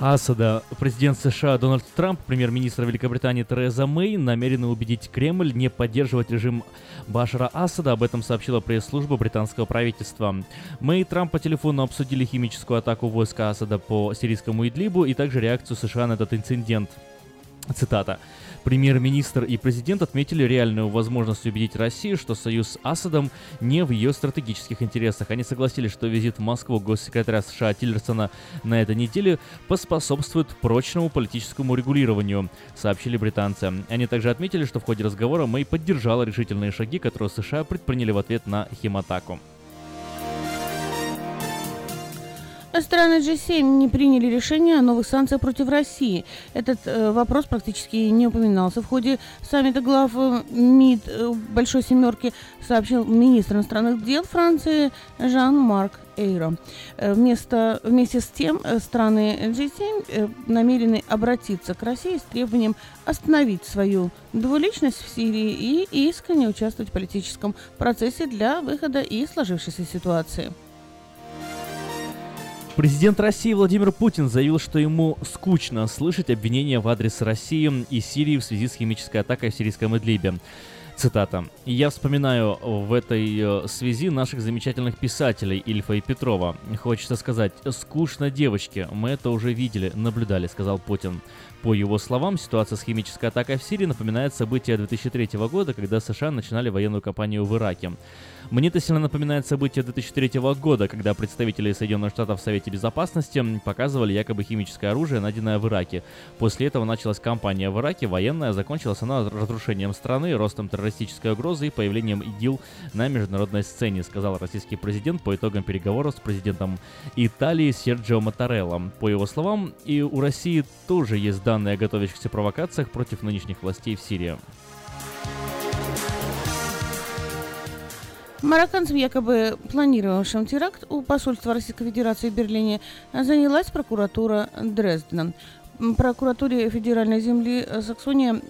Асада. Президент США Дональд Трамп, премьер-министр Великобритании Тереза Мэй намерены убедить Кремль не поддерживать режим Башара Асада. Об этом сообщила пресс-служба британского правительства. Мэй и Трамп по телефону обсудили химическую атаку войск Асада по сирийскому Идлибу и также реакцию США на этот инцидент. Цитата. Премьер-министр и президент отметили реальную возможность убедить Россию, что союз с Асадом не в ее стратегических интересах. Они согласились, что визит в Москву госсекретаря США Тиллерсона на этой неделе поспособствует прочному политическому регулированию, сообщили британцы. Они также отметили, что в ходе разговора Мэй поддержала решительные шаги, которые США предприняли в ответ на химатаку. Страны G7 не приняли решение о новых санкциях против России. Этот э, вопрос практически не упоминался. В ходе саммита глав э, МИД э, Большой Семерки сообщил министр иностранных дел Франции Жан-Марк Эйро. Э, вместо, вместе с тем э, страны G7 э, намерены обратиться к России с требованием остановить свою двуличность в Сирии и искренне участвовать в политическом процессе для выхода из сложившейся ситуации. Президент России Владимир Путин заявил, что ему скучно слышать обвинения в адрес России и Сирии в связи с химической атакой в сирийском Идлибе. Цитата. «Я вспоминаю в этой э, связи наших замечательных писателей Ильфа и Петрова. Хочется сказать, скучно девочки, мы это уже видели, наблюдали», — сказал Путин. По его словам, ситуация с химической атакой в Сирии напоминает события 2003 года, когда США начинали военную кампанию в Ираке. Мне это сильно напоминает события 2003 года, когда представители Соединенных Штатов в Совете Безопасности показывали якобы химическое оружие, найденное в Ираке. После этого началась кампания в Ираке, военная, закончилась она разрушением страны, ростом террористической угрозы и появлением ИГИЛ на международной сцене, сказал российский президент по итогам переговоров с президентом Италии Серджио Матарелло. По его словам, и у России тоже есть данные о готовящихся провокациях против нынешних властей в Сирии. Марокканцам, якобы планировавшим теракт у посольства Российской Федерации в Берлине, занялась прокуратура Дрездена. Прокуратуре Федеральной земли Саксония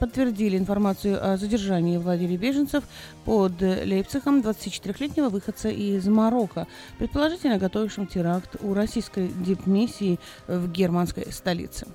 подтвердили информацию о задержании в лагере беженцев под Лейпцигом 24-летнего выходца из Марокко, предположительно готовившим теракт у российской дипмиссии в германской столице.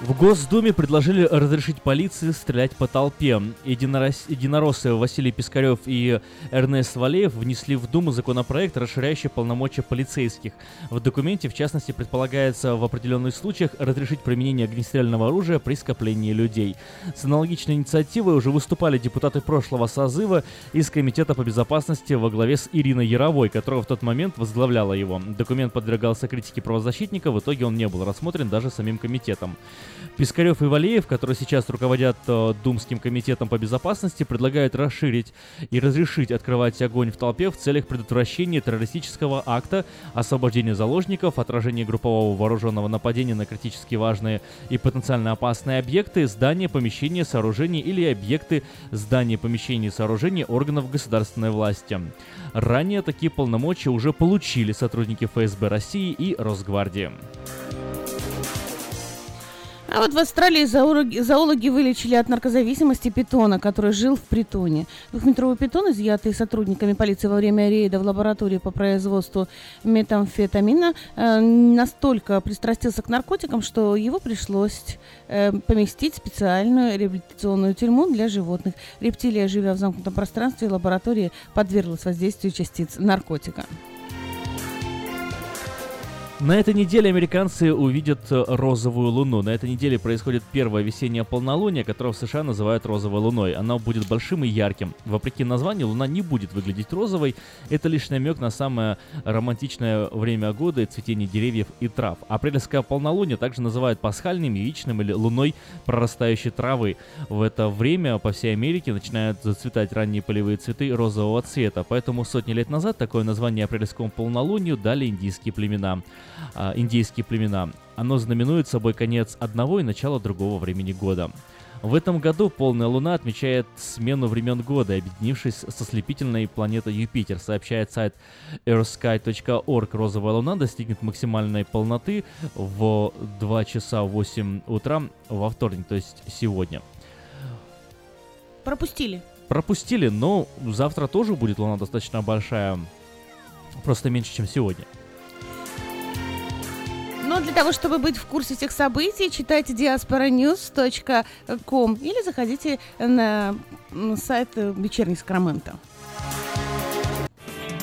В Госдуме предложили разрешить полиции стрелять по толпе. Единорос... Единороссы Василий Пискарев и Эрнест Валеев внесли в Думу законопроект, расширяющий полномочия полицейских. В документе, в частности, предполагается в определенных случаях разрешить применение огнестрельного оружия при скоплении людей. С аналогичной инициативой уже выступали депутаты прошлого созыва из Комитета по безопасности во главе с Ириной Яровой, которая в тот момент возглавляла его. Документ подвергался критике правозащитника, в итоге он не был рассмотрен даже самим комитетом. Пискарев и Валеев, которые сейчас руководят э, Думским комитетом по безопасности, предлагают расширить и разрешить открывать огонь в толпе в целях предотвращения террористического акта, освобождения заложников, отражения группового вооруженного нападения на критически важные и потенциально опасные объекты, здания, помещения, сооружения или объекты здания, помещений, сооружений органов государственной власти. Ранее такие полномочия уже получили сотрудники ФСБ России и Росгвардии. А вот в Австралии зоологи, зоологи вылечили от наркозависимости питона, который жил в притоне. Двухметровый питон, изъятый сотрудниками полиции во время рейда в лаборатории по производству метамфетамина, э, настолько пристрастился к наркотикам, что его пришлось э, поместить в специальную реабилитационную тюрьму для животных. Рептилия, живя в замкнутом пространстве лаборатории, подверглась воздействию частиц наркотика. На этой неделе американцы увидят э, розовую луну. На этой неделе происходит первое весеннее полнолуние, которое в США называют розовой луной. Оно будет большим и ярким. Вопреки названию, луна не будет выглядеть розовой. Это лишь намек на самое романтичное время года и цветение деревьев и трав. Апрельское полнолуние также называют пасхальным, яичным или луной прорастающей травы. В это время по всей Америке начинают зацветать ранние полевые цветы розового цвета. Поэтому сотни лет назад такое название апрельскому полнолунию дали индийские племена а, индейские племена. Оно знаменует собой конец одного и начало другого времени года. В этом году полная луна отмечает смену времен года, объединившись со слепительной планетой Юпитер, сообщает сайт earthsky.org. Розовая луна достигнет максимальной полноты в 2 часа 8 утра во вторник, то есть сегодня. Пропустили. Пропустили, но завтра тоже будет луна достаточно большая, просто меньше, чем сегодня. Для того, чтобы быть в курсе всех событий, читайте diasporanews.com или заходите на сайт вечерней Сакраменто.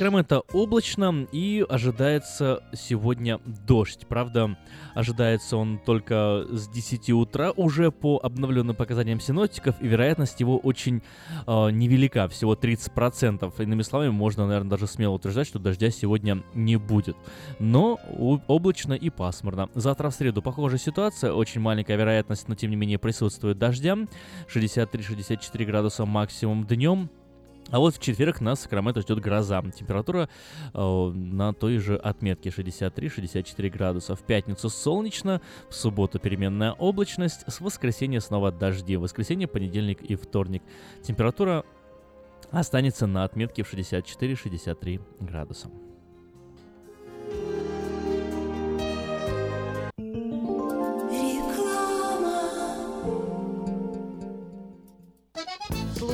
Сакраменто облачно и ожидается сегодня дождь. Правда, ожидается он только с 10 утра уже по обновленным показаниям синоптиков, и вероятность его очень э, невелика, всего 30%. Иными словами, можно, наверное, даже смело утверждать, что дождя сегодня не будет. Но облачно и пасмурно. Завтра в среду похожая ситуация, очень маленькая вероятность, но тем не менее присутствует дождя. 63-64 градуса максимум днем. А вот в четверг нас Сакраменто ждет гроза. Температура э, на той же отметке 63-64 градуса. В пятницу солнечно, в субботу переменная облачность, с воскресенья снова дожди. В воскресенье, понедельник и вторник. Температура останется на отметке в 64-63 градуса.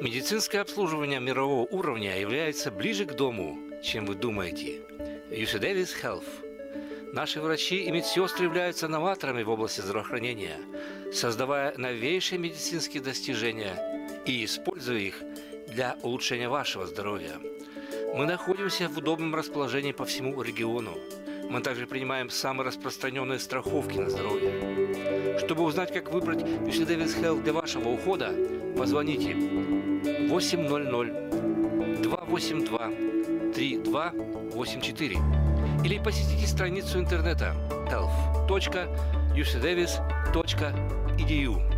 Медицинское обслуживание мирового уровня является ближе к дому, чем вы думаете. UC Davis Health. Наши врачи и медсестры являются новаторами в области здравоохранения, создавая новейшие медицинские достижения и используя их для улучшения вашего здоровья. Мы находимся в удобном расположении по всему региону. Мы также принимаем самые распространенные страховки на здоровье. Чтобы узнать, как выбрать UC Davis Health для вашего ухода, позвоните 800 282 3284 или посетите страницу интернета health.ucdavis.edu.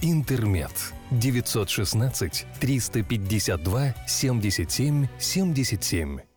«Интермед». 916 352 77 77.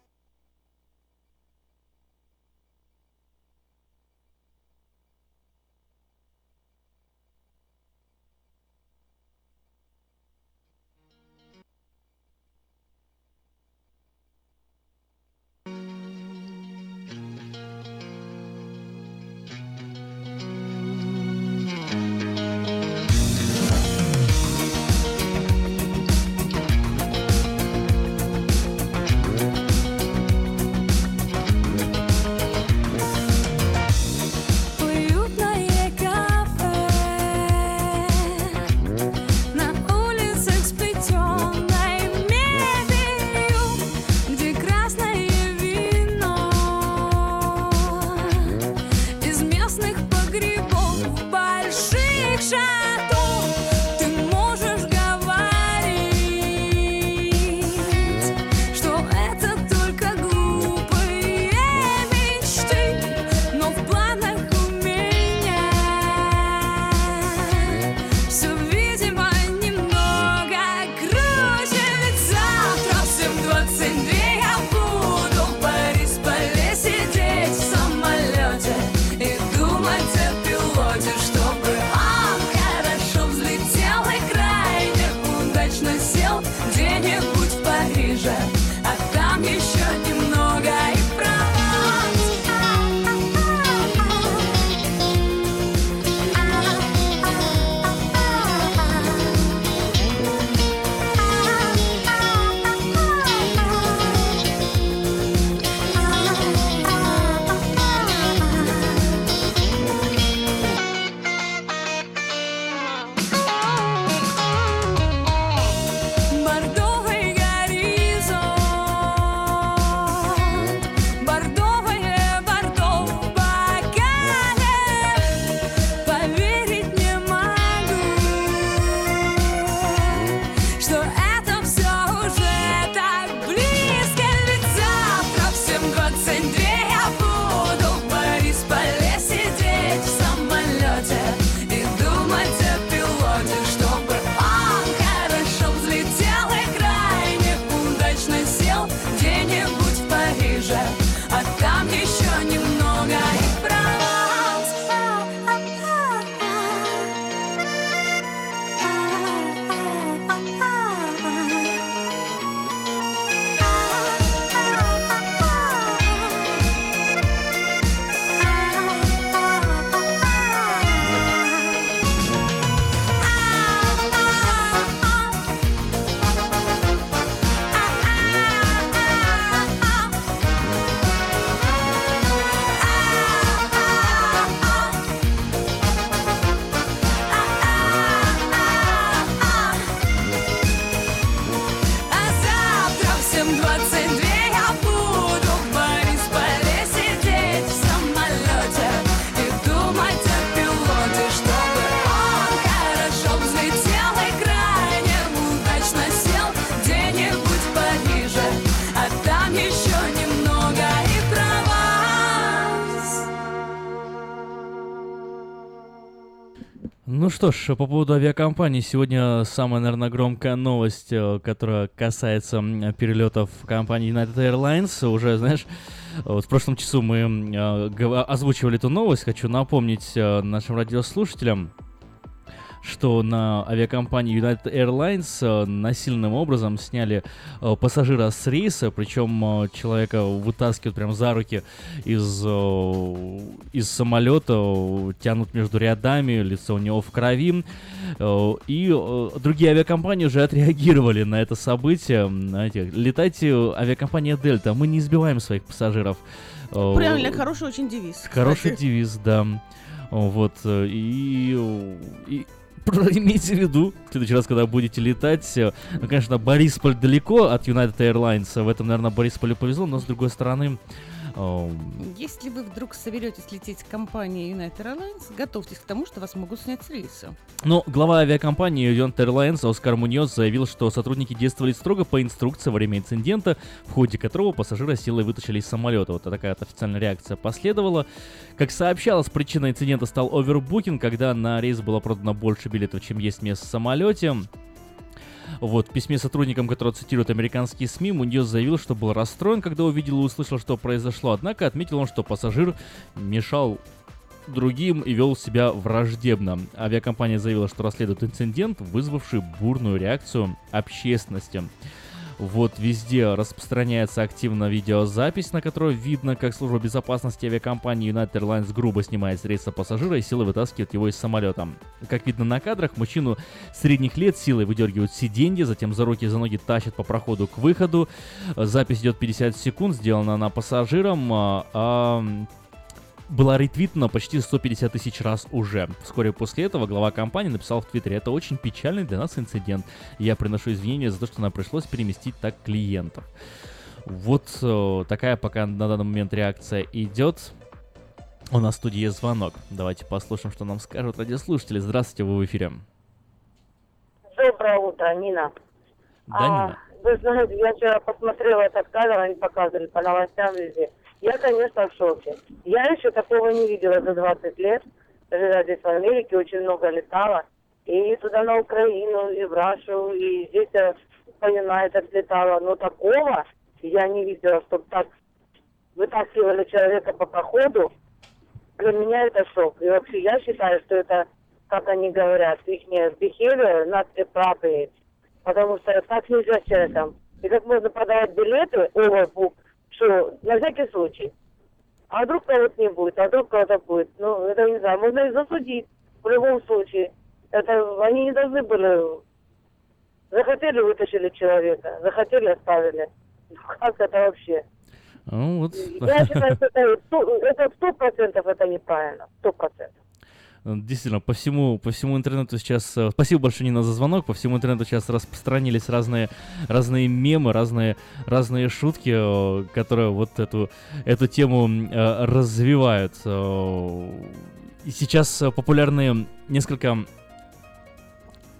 Что ж, по поводу авиакомпании, сегодня самая, наверное, громкая новость, э, которая касается перелетов компании United Airlines. Уже, знаешь, вот в прошлом часу мы э, озвучивали эту новость. Хочу напомнить э, нашим радиослушателям, что на авиакомпании United Airlines э, насильным образом сняли э, пассажира с рейса, причем э, человека вытаскивают прям за руки из, из самолета, тянут между рядами, лицо у него в крови. И другие авиакомпании уже отреагировали на это событие. Знаете, летайте авиакомпания Дельта, мы не избиваем своих пассажиров. Правильно, хороший очень девиз. Хороший кстати. девиз, да. Вот, и, и <laughs> имейте в виду, в следующий раз, когда будете летать, ну, конечно, Борисполь далеко от United Airlines, в этом, наверное, Борисполю повезло, но с другой стороны, если вы вдруг соберетесь лететь с компанией United Airlines, готовьтесь к тому, что вас могут снять с рейса. Но глава авиакомпании United Airlines Оскар Муньоз заявил, что сотрудники действовали строго по инструкции во время инцидента, в ходе которого пассажира силой вытащили из самолета. Вот такая вот официальная реакция последовала. Как сообщалось, причиной инцидента стал овербукинг, когда на рейс было продано больше билетов, чем есть место в самолете. Вот, в письме сотрудникам, которые цитируют американские СМИ, Мундиос заявил, что был расстроен, когда увидел и услышал, что произошло. Однако отметил он, что пассажир мешал другим и вел себя враждебно. Авиакомпания заявила, что расследует инцидент, вызвавший бурную реакцию общественности. Вот везде распространяется активно видеозапись, на которой видно, как служба безопасности авиакомпании United Airlines грубо снимает с рейса пассажира и силой вытаскивает его из самолета. Как видно на кадрах, мужчину средних лет силой выдергивают сиденье, затем за руки и за ноги тащат по проходу к выходу. Запись идет 50 секунд, сделана она пассажиром, а, а была ретвитана почти 150 тысяч раз уже. Вскоре после этого глава компании написал в Твиттере, это очень печальный для нас инцидент. Я приношу извинения за то, что нам пришлось переместить так клиентов. Вот э, такая пока на данный момент реакция идет. У нас в студии есть звонок. Давайте послушаем, что нам скажут радиослушатели. Здравствуйте, вы в эфире. Доброе утро, Нина. Да, а, Нина. Вы знаете, я вчера посмотрела этот кадр, они показывали по новостям везде. Я, конечно, в шоке. Я еще такого не видела за 20 лет. Когда здесь в Америке очень много летала. И туда на Украину, и в Рашу, и здесь я по Юнайтед летала. Но такого я не видела, чтобы так вытаскивали человека по проходу. Для меня это шок. И вообще я считаю, что это, как они говорят, их behavior not appropriate. Потому что так нельзя с человеком. И как можно продавать билеты, overbook, что на всякий случай. А вдруг кого-то не будет, а вдруг кого-то будет. Ну, это не знаю, можно их засудить в любом случае. Это они не должны были... Захотели, вытащили человека, захотели, оставили. Ну, как это вообще? Ну, вот. Я считаю, что это сто процентов это неправильно. Сто процентов. Действительно, по всему, по всему интернету сейчас... Э, спасибо большое, Нина, за звонок. По всему интернету сейчас распространились разные, разные мемы, разные, разные шутки, э, которые вот эту, эту тему э, развивают. И сейчас популярны несколько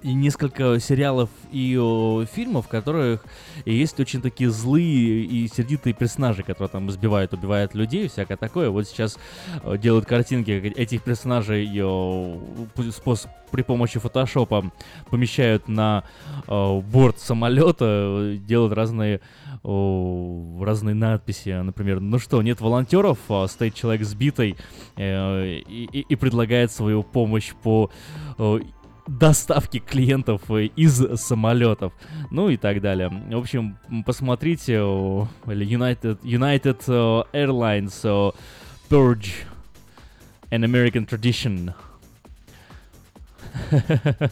несколько сериалов и о, фильмов, в которых есть очень такие злые и сердитые персонажи, которые там избивают, убивают людей, всякое такое. Вот сейчас о, делают картинки этих персонажей о, способ, при помощи фотошопа помещают на о, борт самолета, делают разные о, разные надписи, например, ну что, нет волонтеров, а стоит человек сбитый э, и, и, и предлагает свою помощь по доставки клиентов э, из самолетов, ну и так далее. В общем, посмотрите United, United э, Airlines Purge an American Tradition. <laughs>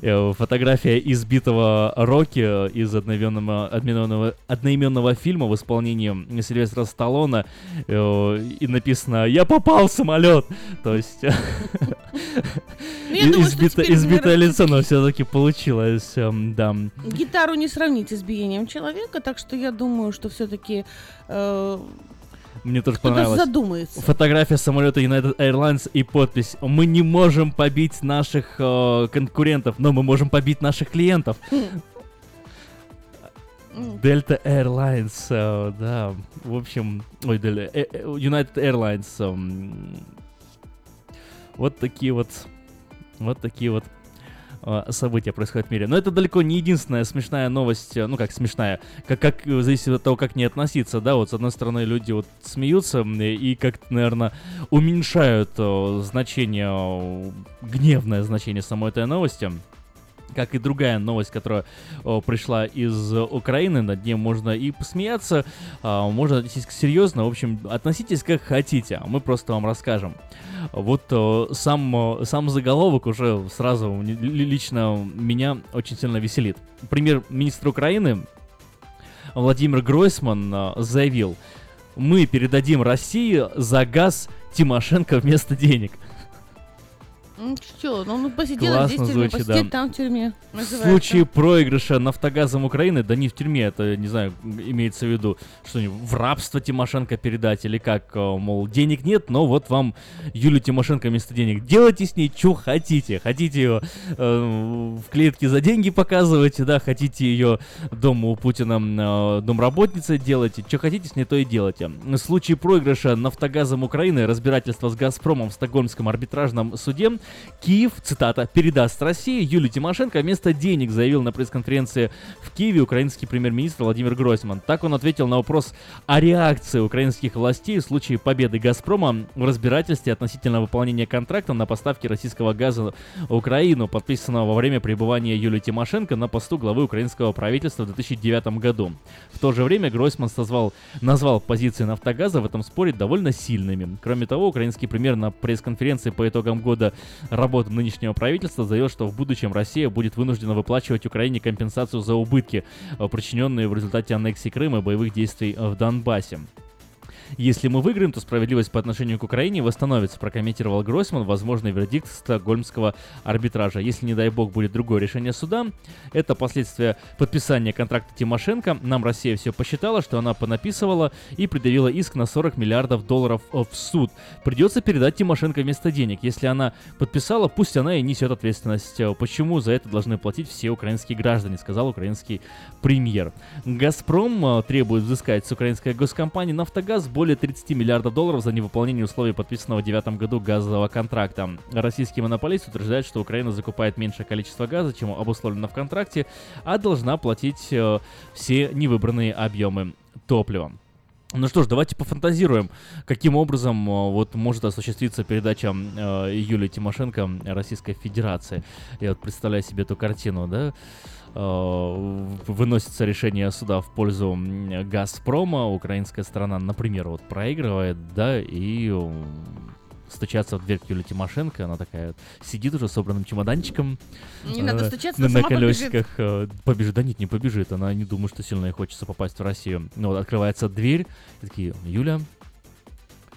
Э, фотография избитого Рокки из одноименного, одноименного, одноименного фильма в исполнении Сильвестра Сталлоне. Э, и написано «Я попал в самолет!» То есть... <laughs> Ну, избитое лицо, но все-таки получилось, эм, да. Гитару не сравнить с избиением человека, так что я думаю, что все-таки э, мне тоже понравилось. задумается. Фотография самолета United Airlines и подпись «Мы не можем побить наших э, конкурентов, но мы можем побить наших клиентов». Delta Airlines, э, да, в общем, ой, Delta, э, э, United Airlines, э, вот такие вот Вот такие вот события происходят в мире. Но это далеко не единственная смешная новость, э, ну как смешная, как, как э, зависит от того, как не относиться, да, вот с одной стороны люди вот смеются и как-то, наверное, уменьшают э, значение, э, гневное значение самой этой новости. Как и другая новость, которая о, пришла из Украины, над ней можно и посмеяться, а, можно отнестись серьезно. В общем, относитесь как хотите, а мы просто вам расскажем. Вот о, сам, о, сам заголовок уже сразу лично меня очень сильно веселит. Премьер-министр Украины Владимир Гройсман а, заявил, мы передадим России за газ Тимошенко вместо денег. Ну что, ну, ну посидела Классно здесь в тюрьме, звучит, посидеть да. там в тюрьме. В называется. случае проигрыша нафтогазом Украины, да не в тюрьме, это, не знаю, имеется в виду, что в рабство Тимошенко передать, или как, э, мол, денег нет, но вот вам Юлю Тимошенко вместо денег. Делайте с ней, что хотите. Хотите ее э, в клетке за деньги показывать, да, хотите ее дома у Путина э, домработницей делайте, что хотите с ней, то и делайте. В случае проигрыша нафтогазом Украины, разбирательство с Газпромом в Стокгольмском арбитражном суде, Киев, цитата, передаст России Юлию Тимошенко вместо денег, заявил на пресс-конференции в Киеве украинский премьер-министр Владимир Гройсман. Так он ответил на вопрос о реакции украинских властей в случае победы Газпрома в разбирательстве относительно выполнения контракта на поставки российского газа в Украину, подписанного во время пребывания Юлии Тимошенко на посту главы украинского правительства в 2009 году. В то же время Гройсман созвал, назвал позиции Нафтогаза в этом споре довольно сильными. Кроме того, украинский премьер на пресс-конференции по итогам года работы нынешнего правительства заявил, что в будущем Россия будет вынуждена выплачивать Украине компенсацию за убытки, э, причиненные в результате аннексии Крыма и боевых действий в Донбассе. Если мы выиграем, то справедливость по отношению к Украине восстановится, прокомментировал Гройсман возможный вердикт стокгольмского арбитража. Если, не дай бог, будет другое решение суда, это последствия подписания контракта Тимошенко. Нам Россия все посчитала, что она понаписывала и предъявила иск на 40 миллиардов долларов в суд. Придется передать Тимошенко вместо денег. Если она подписала, пусть она и несет ответственность. Почему за это должны платить все украинские граждане, сказал украинский премьер. «Газпром» э, требует взыскать с украинской госкомпании «Нафтогаз» более 30 миллиардов долларов за невыполнение условий подписанного в 2009 году газового контракта. Российский монополист утверждает, что Украина закупает меньшее количество газа, чем обусловлено в контракте, а должна платить э, все невыбранные объемы топлива. Ну что ж, давайте пофантазируем, каким образом э, вот может осуществиться передача э, Юлии Тимошенко Российской Федерации. Я вот представляю себе эту картину, да? Э, выносится решение суда в пользу Газпрома, украинская сторона, например, вот проигрывает, да, и стучаться в дверь к Юлии Тимошенко, она такая сидит уже собранным чемоданчиком. Не надо э, стучаться, на, на сама побежит. колесиках э, побежит. Да нет, не побежит, она не думает, что сильно ей хочется попасть в Россию. Ну вот, открывается дверь, и такие, Юля,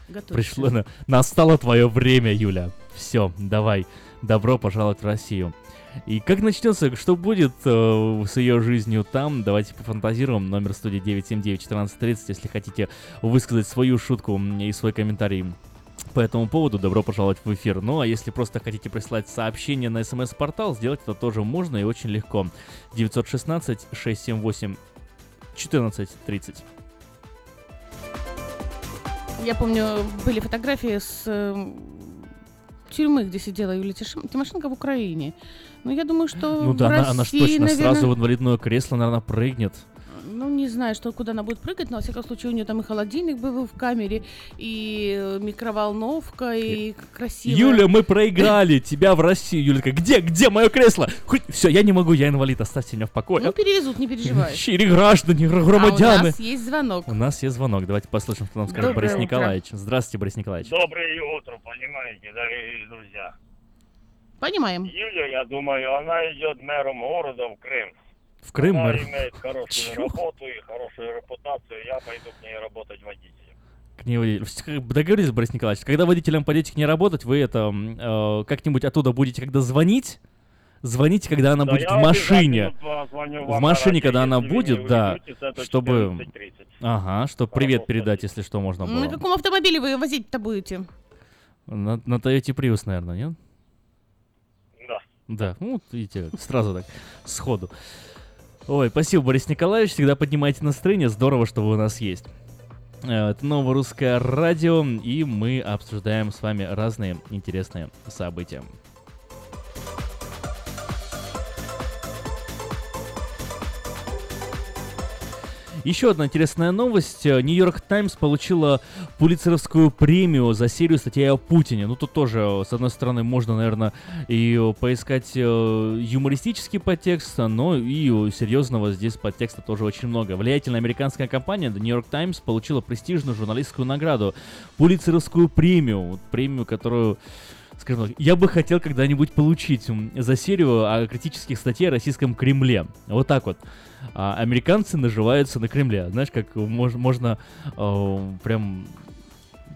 Готовься. пришло, на- настало твое время, Юля. Все, давай, добро пожаловать в Россию. И как начнется, что будет э, с ее жизнью там, давайте пофантазируем. Номер студии 979-1430, если хотите высказать свою шутку и свой комментарий по этому поводу, добро пожаловать в эфир. Ну а если просто хотите прислать сообщение на смс-портал, сделать это тоже можно и очень легко. 916-678-1430. Я помню, были фотографии с э, тюрьмы, где сидела Юлия Тимошенко в Украине. Но я думаю, что Ну в да, она, она ж России, точно наверное, сразу в инвалидное кресло, наверное, прыгнет. Ну, не знаю, что, куда она будет прыгать, но, во всяком случае, у нее там и холодильник был в камере, и э, микроволновка, и красивая... Юля, мы проиграли тебя в Россию. Юля такая, где, где мое кресло? Все, я не могу, я инвалид, оставьте меня в покое. Ну, перевезут, не переживай. <laughs> Щири граждане, А у громадяне. нас есть звонок. У нас есть звонок. Давайте послушаем, что нам скажет Доброе Борис утро. Николаевич. Здравствуйте, Борис Николаевич. Доброе утро, понимаете, дорогие друзья. Понимаем. Юля, я думаю, она идет мэром города в Крым. В Крым она мэр? имеет хорошую Чего? работу и хорошую репутацию. Я пойду к ней работать водителем. К ней Договорились, Борис Николаевич, когда водителем пойдете к ней работать, вы это э, как-нибудь оттуда будете когда звонить, звоните, когда она Да, будет в машине. В машине, на когда она будет, да, чтобы... 14:30. Ага, чтобы привет передать, если что, можно На было. каком автомобиле вы возить-то будете? На, на Toyota Prius, наверное, нет? Да. Ну, видите, сразу так, сходу. Ой, спасибо, Борис Николаевич, всегда поднимаете настроение, здорово, что вы у нас есть. Э, Это новое русское радио, и мы обсуждаем с вами разные интересные события. Еще одна интересная новость. Нью-Йорк Таймс получила Пулицеровскую премию за серию статей о Путине. Ну, тут тоже, с одной стороны, можно, наверное, и поискать э, юмористический подтекст, но и серьезного здесь подтекста тоже очень много. Влиятельная американская компания The New York Times получила престижную журналистскую награду Пулицеровскую премию. Премию, которую скажем так, я бы хотел когда-нибудь получить за серию о критических статей о российском Кремле. Вот так вот. А американцы наживаются на Кремле. Знаешь, как мож, можно э, прям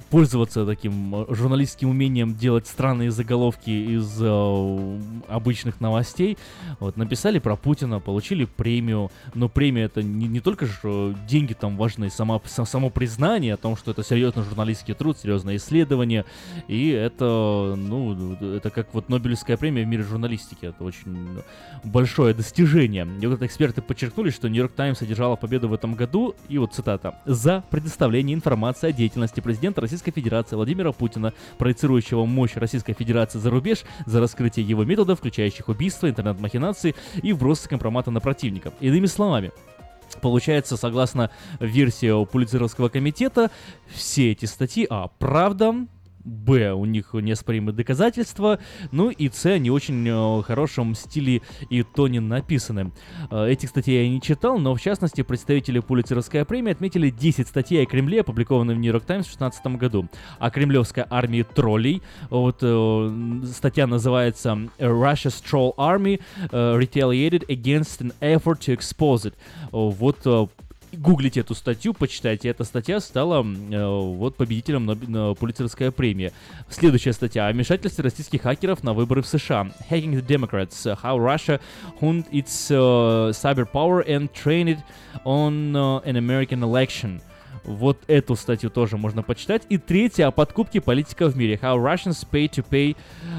пользоваться таким э, журналистским умением делать странные заголовки из э, обычных новостей. Вот, написали про Путина, получили премию, но премия это не, не только же э, деньги там важны, сама, само признание о том, что это серьезный журналистский труд, серьезное исследование, и это, ну, это как вот Нобелевская премия в мире журналистики, это очень большое достижение. И вот эксперты подчеркнули, что Нью-Йорк Таймс одержала победу в этом году, и вот цитата, «за предоставление информации о деятельности президента Российской Российской Федерации Владимира Путина, проецирующего мощь Российской Федерации за рубеж, за раскрытие его методов, включающих убийства, интернет-махинации и вбросы компромата на противника. Иными словами, Получается, согласно версии Пулицеровского комитета, все эти статьи, а, правда, Б, у них неоспоримые доказательства, ну и С, они очень э, хорошем стиле и тоне написаны. Э, этих статей я не читал, но в частности представители Пулицеровской премии отметили 10 статей о Кремле, опубликованных в York Times в 2016 году. О кремлевской армии троллей. Вот э, статья называется Russia's Troll Army uh, Retaliated Against an Effort to Expose It. Вот э, гуглите эту статью, почитайте. Эта статья стала э, вот победителем на, Пулицерской премии. Следующая статья о вмешательстве российских хакеров на выборы в США. Hacking the Democrats. How Russia honed its uh, cyber power and trained it on uh, an American election. Вот эту статью тоже можно почитать. И третья о подкупке политиков в мире. How Russians pay to pay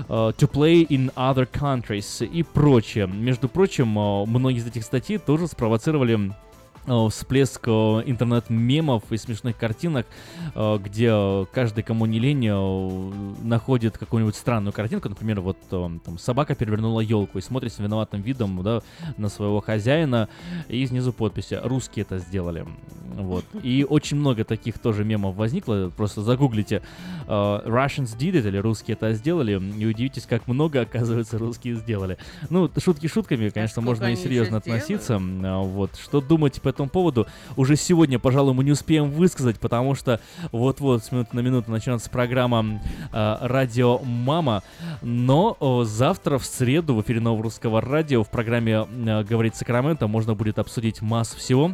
uh, to play in other countries и прочее. Между прочим, многие из этих статей тоже спровоцировали Э, всплеск э, интернет-мемов и смешных картинок, э, где каждый, кому не лень, находит какую-нибудь странную картинку. Например, вот там собака перевернула елку и смотрит с виноватым видом да, на своего хозяина. И снизу подписи «Русские это сделали». Вот. И очень много таких тоже мемов возникло. Просто загуглите «Russians did it» или «Русские это сделали» и удивитесь, как много, оказывается, русские сделали. Ну, шутки шутками, конечно, а можно и серьезно относиться. Вот. Что думать по этому поводу уже сегодня, пожалуй, мы не успеем высказать, потому что вот-вот с минуты на минуту начнется программа э, «Радио Мама», но э, завтра в среду в эфире Нового Русского Радио в программе э, «Говорит Сакраменто» можно будет обсудить массу всего.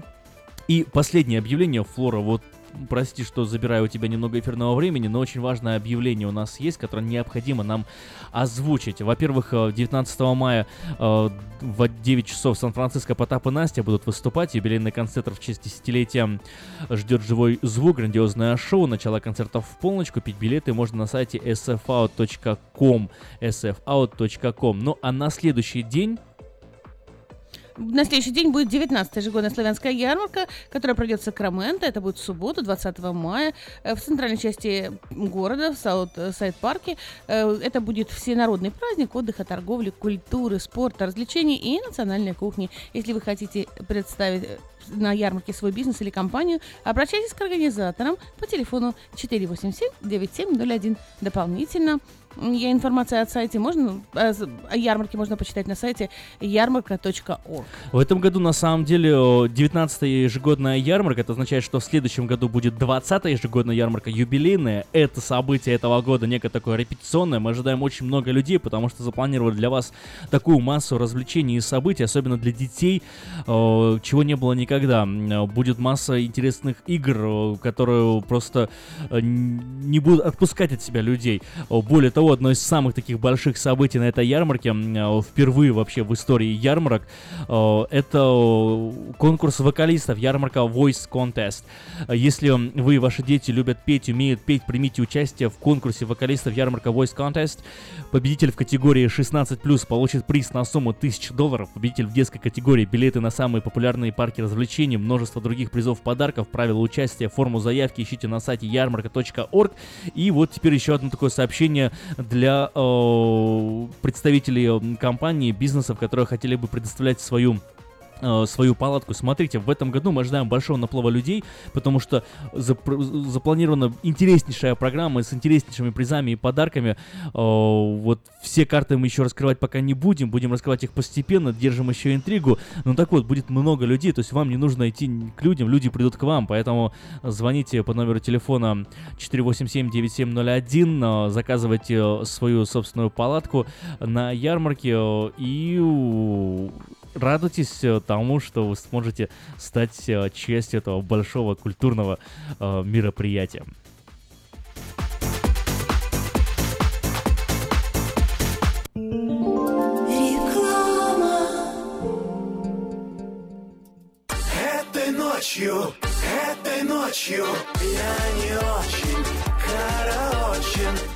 И последнее объявление, Флора, вот прости, что забираю у тебя немного эфирного времени, но очень важное объявление у нас есть, которое необходимо нам озвучить. Во-первых, 19 э, мая э, в 9 часов Сан-Франциско Потап и Настя будут выступать. Юбилейный концерт в честь десятилетия ждет живой звук, грандиозное шоу. Начало концертов в полночь. Купить билеты можно на сайте sfout.com sfout.com. Ну а на следующий день на следующий день будет 19-я ежегодная славянская ярмарка, которая пройдет в Сакраменто. Это будет в субботу, 20 мая, э, в центральной части города, в Саут-Сайд-парке. Э, это будет всенародный праздник отдыха, торговли, культуры, спорта, развлечений и национальной кухни. Если вы хотите представить э, на ярмарке свой бизнес или компанию, обращайтесь к организаторам по телефону 487-9701. Дополнительно я информация от сайте можно, о ярмарке можно почитать на сайте ярмарка.орг. В этом году на самом деле 19-я ежегодная ярмарка, это означает, что в следующем году будет 20-я ежегодная ярмарка, юбилейная. Это событие этого года, некое такое репетиционное. Мы ожидаем очень много людей, потому что запланировали для вас такую массу развлечений и событий, особенно для детей, чего не было никогда. Будет масса интересных игр, которые просто э, не будут отпускать от себя людей. Более того, одно из самых таких больших событий на этой ярмарке, э, впервые вообще в истории ярмарок, э, это конкурс вокалистов, ярмарка Voice Contest. Если вы и ваши дети любят петь, умеют петь, примите участие в конкурсе вокалистов ярмарка Voice Contest. Победитель в категории 16+, получит приз на сумму 1000 долларов. Победитель в детской категории билеты на самые популярные парки развлечений, множество других призов, подарков, правила участия, форму заявки ищите на сайте ярмарка.орг. И вот теперь еще одно такое сообщение для э, представителей компаний, бизнесов, которые хотели бы предоставлять свою э, свою палатку. Смотрите, в этом году мы ожидаем большого наплыва людей, потому что запр- запланирована интереснейшая программа с интереснейшими призами и подарками. Э, вот все карты мы еще раскрывать пока не будем, будем раскрывать их постепенно, держим еще интригу. Ну так вот, будет много людей, то есть вам не нужно идти к людям, люди придут к вам, поэтому звоните по номеру телефона 487-9701, э, заказывайте свою собственную палатку на ярмарке э, и радуйтесь э, тому, что вы сможете стать э, частью этого большого культурного э, мероприятия. Этой ночью, этой ночью я не очень караочен.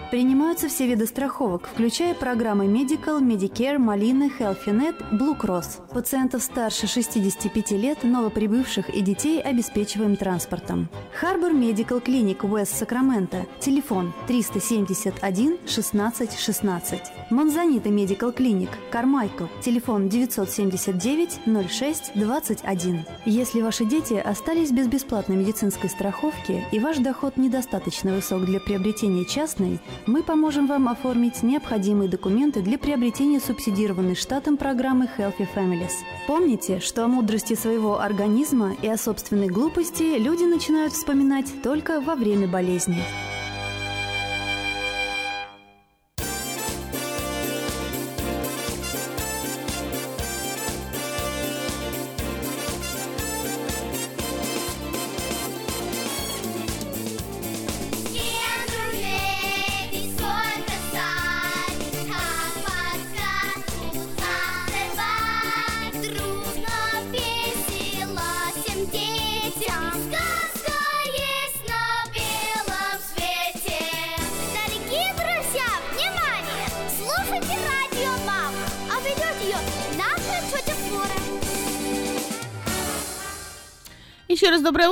Принимаются все виды страховок, включая программы Medical, Medicare, Малины, HealthyNet, Blue Cross. Пациентов старше 65 лет, новоприбывших и детей обеспечиваем транспортом. Харбор Медикал Клиник Уэст Сакраменто. Телефон 371 16 16. Монзанита Медикал Клиник Кармайкл. Телефон 979 06 21. Если ваши дети остались без бесплатной медицинской страховки и ваш доход недостаточно высок для приобретения частной, мы поможем вам оформить необходимые документы для приобретения субсидированной штатом программы Healthy Families. Помните, что о мудрости своего организма и о собственной глупости люди начинают вспоминать только во время болезни.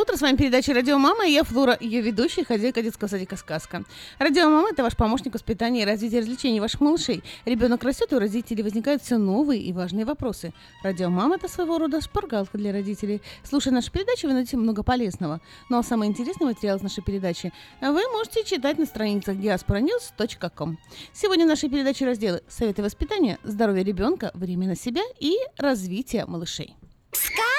Утро. С вами передача «Радио Мама» и я Флора, ее ведущая, хозяйка детского садика «Сказка». «Радио Мама» — это ваш помощник в воспитании и развитии развлечений ваших малышей. Ребенок растет, и у родителей возникают все новые и важные вопросы. «Радио Мама» — это своего рода шпаргалка для родителей. Слушая нашу передачу, вы найдете много полезного. Ну а самый интересный материал из нашей передачи вы можете читать на страницах diasporanews.com. Сегодня в нашей передаче разделы «Советы воспитания», «Здоровье ребенка», «Время на себя» и «Развитие малышей». Сказка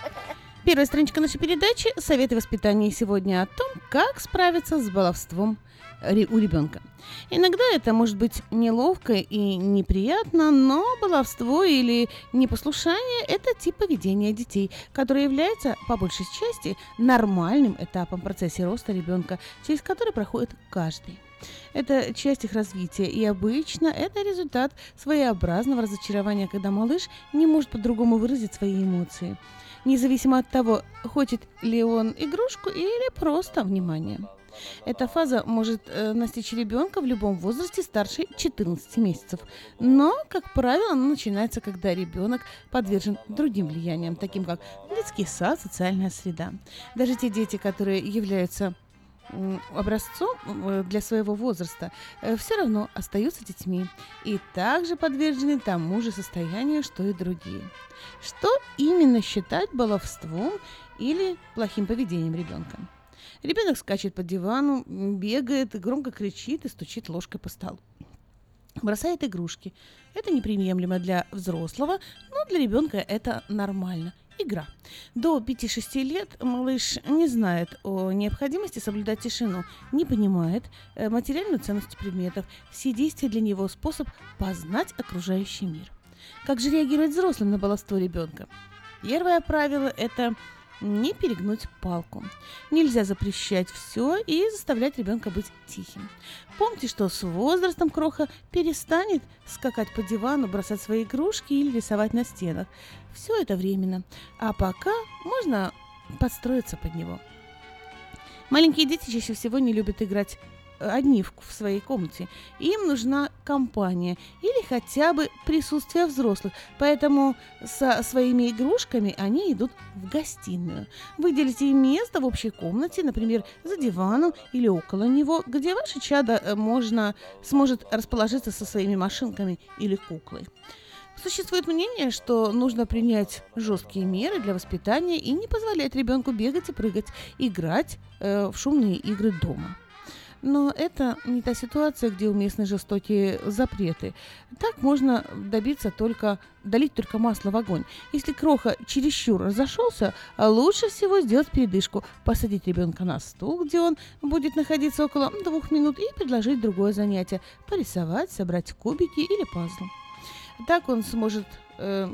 Первая страничка нашей передачи – советы воспитания сегодня о том, как справиться с баловством у ребенка. Иногда это может быть неловко и неприятно, но баловство или непослушание – это тип поведения детей, который является, по большей части, нормальным этапом в процессе роста ребенка, через который проходит каждый. Это часть их развития, и обычно это результат своеобразного разочарования, когда малыш не может по-другому выразить свои эмоции – независимо от того, хочет ли он игрушку или просто внимание. Эта фаза может э, настичь ребенка в любом возрасте старше 14 месяцев. Но, как правило, она начинается, когда ребенок подвержен другим влияниям, таким как детский сад, социальная среда. Даже те дети, которые являются образцом э, для своего возраста, все равно остаются детьми и также подвержены тому же состоянию, что и другие. Что именно считать баловством или плохим поведением ребенка? Ребенок скачет по дивану, бегает, громко кричит и стучит ложкой по столу. Бросает игрушки. Это неприемлемо для взрослого, но для ребенка это нормально. Игра. До 5-6 лет малыш не знает о необходимости соблюдать тишину, не понимает э, материальную ценность предметов. Все действия для него способ познать окружающий мир. Как же реагировать взрослым на баловство ребенка? Первое правило – это не перегнуть палку. Нельзя запрещать все и заставлять ребенка быть тихим. Помните, что с возрастом кроха перестанет скакать по дивану, бросать свои игрушки или рисовать на стенах. Все это временно. А пока можно подстроиться под него. Маленькие дети чаще всего не любят играть одни в, в своей комнате. Им нужна компания или хотя бы присутствие взрослых. Поэтому со своими игрушками они идут в гостиную. Выделите им место в общей комнате, например, за диваном или около него, где ваше чадо э, можно, сможет расположиться со своими машинками или куклой. Существует мнение, что нужно принять жесткие меры для воспитания и не позволять ребенку бегать и прыгать, играть э, в шумные игры дома. Но это не та ситуация, где уместны жестокие запреты. Так можно добиться только, долить только масло в огонь. Если кроха чересчур разошелся, лучше всего сделать передышку, посадить ребенка на стул, где он будет находиться около двух минут, и предложить другое занятие – порисовать, собрать кубики или пазл. Так он сможет э,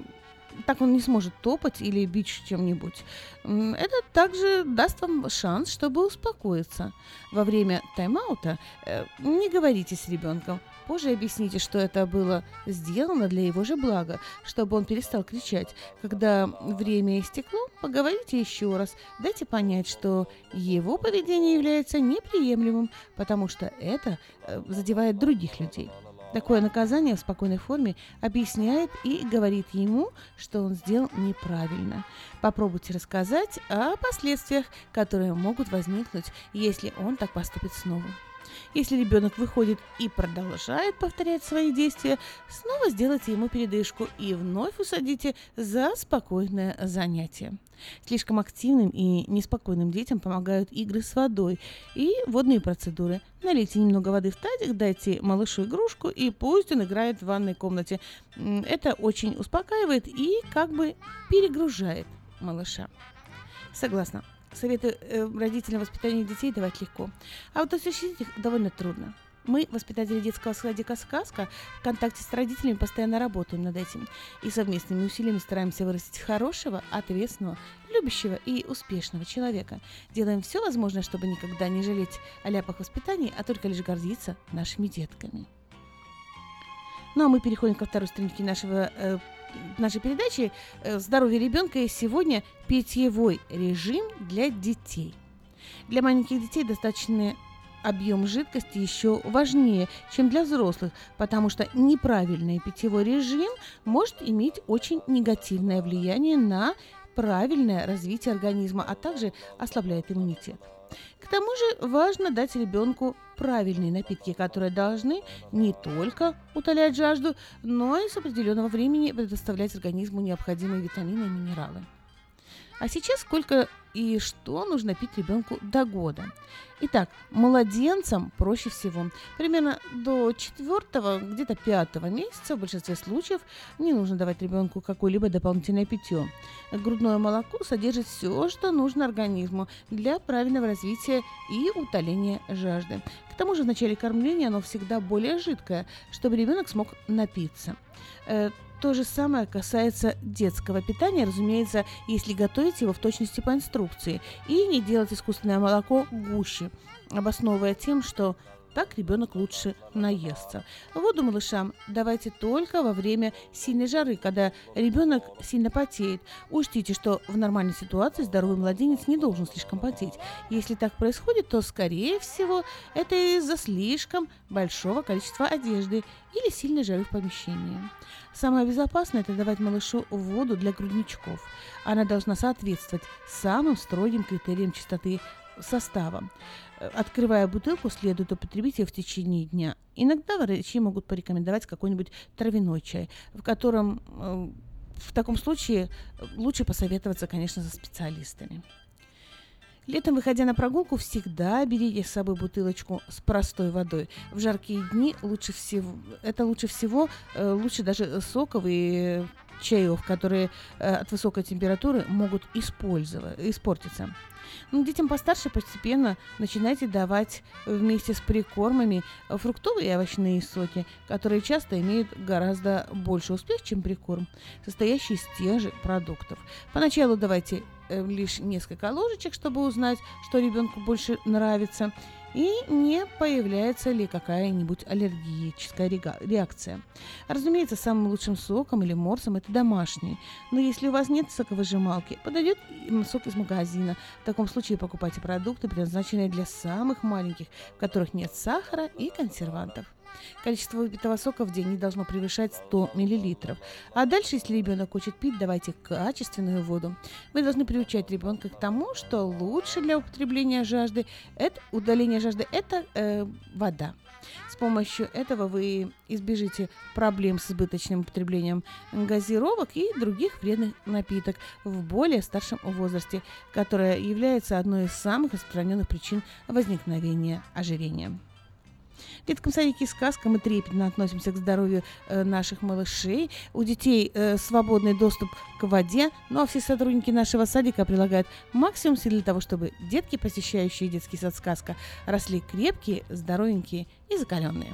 так он не сможет топать или бить чем-нибудь. Это также даст вам шанс, чтобы успокоиться. Во время тайм-аута э, не говорите с ребенком. Позже объясните, что это было сделано для его же блага, чтобы он перестал кричать. Когда время истекло, поговорите еще раз. Дайте понять, что его поведение является неприемлемым, потому что это э, задевает других людей. Такое наказание в спокойной форме объясняет и говорит ему, что он сделал неправильно. Попробуйте рассказать о последствиях, которые могут возникнуть, если он так поступит снова. Если ребенок выходит и продолжает повторять свои действия, снова сделайте ему передышку и вновь усадите за спокойное занятие. Слишком активным и неспокойным детям помогают игры с водой и водные процедуры. Налейте немного воды в тазик, дайте малышу игрушку и пусть он играет в ванной комнате. Это очень успокаивает и как бы перегружает малыша. Согласна. Советы э, родителям воспитания детей давать легко. А вот осуществить их довольно трудно. Мы, воспитатели детского садика «Сказка», в контакте с родителями постоянно работаем над этим. И совместными усилиями стараемся вырастить хорошего, ответственного, любящего и успешного человека. Делаем все возможное, чтобы никогда не жалеть о ляпах воспитания, а только лишь гордиться нашими детками. Ну а мы переходим ко второй страничке нашего, э, нашей передачи э, «Здоровье ребенка» и сегодня питьевой режим для детей. Для маленьких детей достаточно объем жидкости еще важнее, чем для взрослых, потому что неправильный питьевой режим может иметь очень негативное влияние на правильное развитие организма, а также ослабляет иммунитет. К тому же важно дать ребенку правильные напитки, которые должны не только утолять жажду, но и с определенного времени предоставлять организму необходимые витамины и минералы. А сейчас сколько и что нужно пить ребенку до года. Итак, младенцам проще всего. Примерно до четвертого, где-то пятого месяца в большинстве случаев не нужно давать ребенку какое-либо дополнительное питье. Грудное молоко содержит все, что нужно организму для правильного развития и утоления жажды. К тому же в начале кормления оно всегда более жидкое, чтобы ребенок смог напиться. То же самое касается детского питания, разумеется, если готовить его в точности по инструкции, и не делать искусственное молоко гуще, обосновывая тем, что так ребенок лучше наестся. Воду малышам давайте только во время сильной жары, когда ребенок сильно потеет. Учтите, что в нормальной ситуации здоровый младенец не должен слишком потеть. Если так происходит, то, скорее всего, это из-за слишком большого количества одежды или сильной жары в помещении. Самое безопасное – это давать малышу воду для грудничков. Она должна соответствовать самым строгим критериям чистоты состава. Открывая бутылку, следует употребить ее в течение дня. Иногда врачи могут порекомендовать какой-нибудь травяной чай, в котором э, в таком случае лучше посоветоваться, конечно, со специалистами. Летом, выходя на прогулку, всегда берите с собой бутылочку с простой водой. В жаркие дни лучше всего, это лучше всего, э, лучше даже соков и чаев, которые э, от высокой температуры могут использовать, испортиться. Ну, детям постарше постепенно начинайте давать вместе с прикормами фруктовые и овощные соки, которые часто имеют гораздо больше успех, чем прикорм, состоящий из тех же продуктов. Поначалу давайте э, лишь несколько ложечек, чтобы узнать, что ребенку больше нравится и не появляется ли какая-нибудь аллергическая реакция. Разумеется, самым лучшим соком или морсом это домашний. Но если у вас нет соковыжималки, подойдет сок из магазина. В таком случае покупайте продукты, предназначенные для самых маленьких, в которых нет сахара и консервантов. Количество выпитого сока в день не должно превышать 100 мл. А дальше, если ребенок хочет пить, давайте качественную воду. Вы должны приучать ребенка к тому, что лучше для употребления жажды, это удаление жажды, это э, вода. С помощью этого вы избежите проблем с избыточным употреблением газировок и других вредных напиток в более старшем возрасте, которое является одной из самых распространенных причин возникновения ожирения. В детском садике «Сказка» мы трепетно относимся к здоровью э, наших малышей. У детей э, свободный доступ к воде, ну а все сотрудники нашего садика прилагают максимум сил для того, чтобы детки, посещающие детский сад «Сказка», росли крепкие, здоровенькие и закаленные.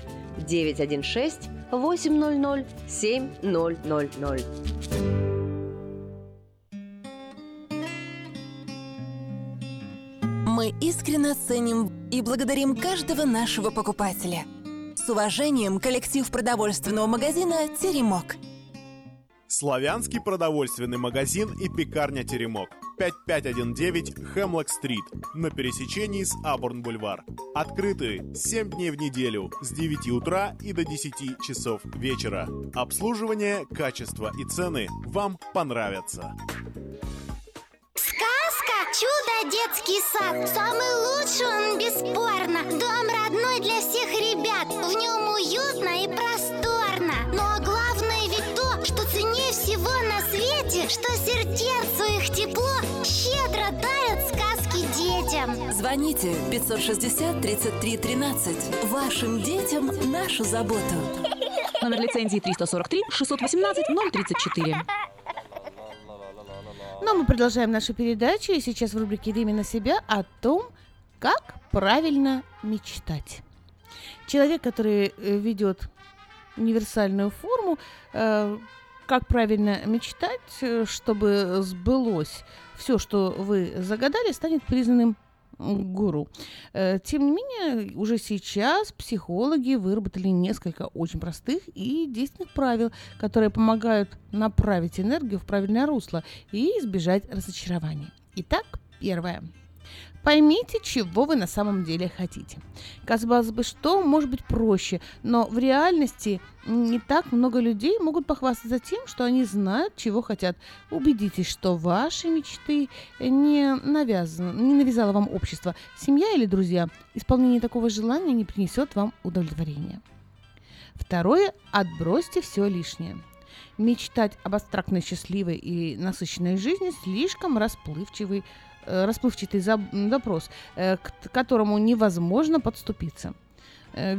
916 800 7000. Мы искренне ценим и благодарим каждого нашего покупателя. С уважением, коллектив продовольственного магазина «Теремок». Славянский продовольственный магазин и пекарня «Теремок». 5519 Хемлок-стрит на пересечении с Абурн-бульвар. Открыты 7 дней в неделю с 9 утра и до 10 часов вечера. Обслуживание, качество и цены вам понравятся. Сказка «Чудо детский сад». Самый лучший он, бесспорно. Дом родной для всех ребят. В нем уютно и просторно. Но главное свете, что сердцу их тепло щедро дарят сказки детям. Звоните 560 33 13. Вашим детям нашу заботу. Номер лицензии 343 618 034. Но мы продолжаем нашу передачу, и сейчас в рубрике «Время на себя» о том, как правильно мечтать. Человек, который э, ведет универсальную форму, э, как правильно мечтать, э, чтобы сбылось все, что вы загадали, станет признанным гуру. Э, Тем не менее, уже сейчас психологи выработали несколько очень простых и действенных правил, которые помогают направить энергию в правильное русло и избежать разочарования. Итак, первое. Поймите, чего вы на самом деле хотите. Казалось бы, что может быть проще, но в реальности не так много людей могут похвастаться тем, что они знают, чего хотят. Убедитесь, что ваши мечты не, навязаны, не навязало вам общество, семья или друзья. Исполнение такого желания не принесет вам удовлетворения. Второе. Отбросьте все лишнее. Мечтать об абстрактной, счастливой и насыщенной жизни слишком расплывчивый расплывчатый за- запрос, э, к которому невозможно подступиться. Э,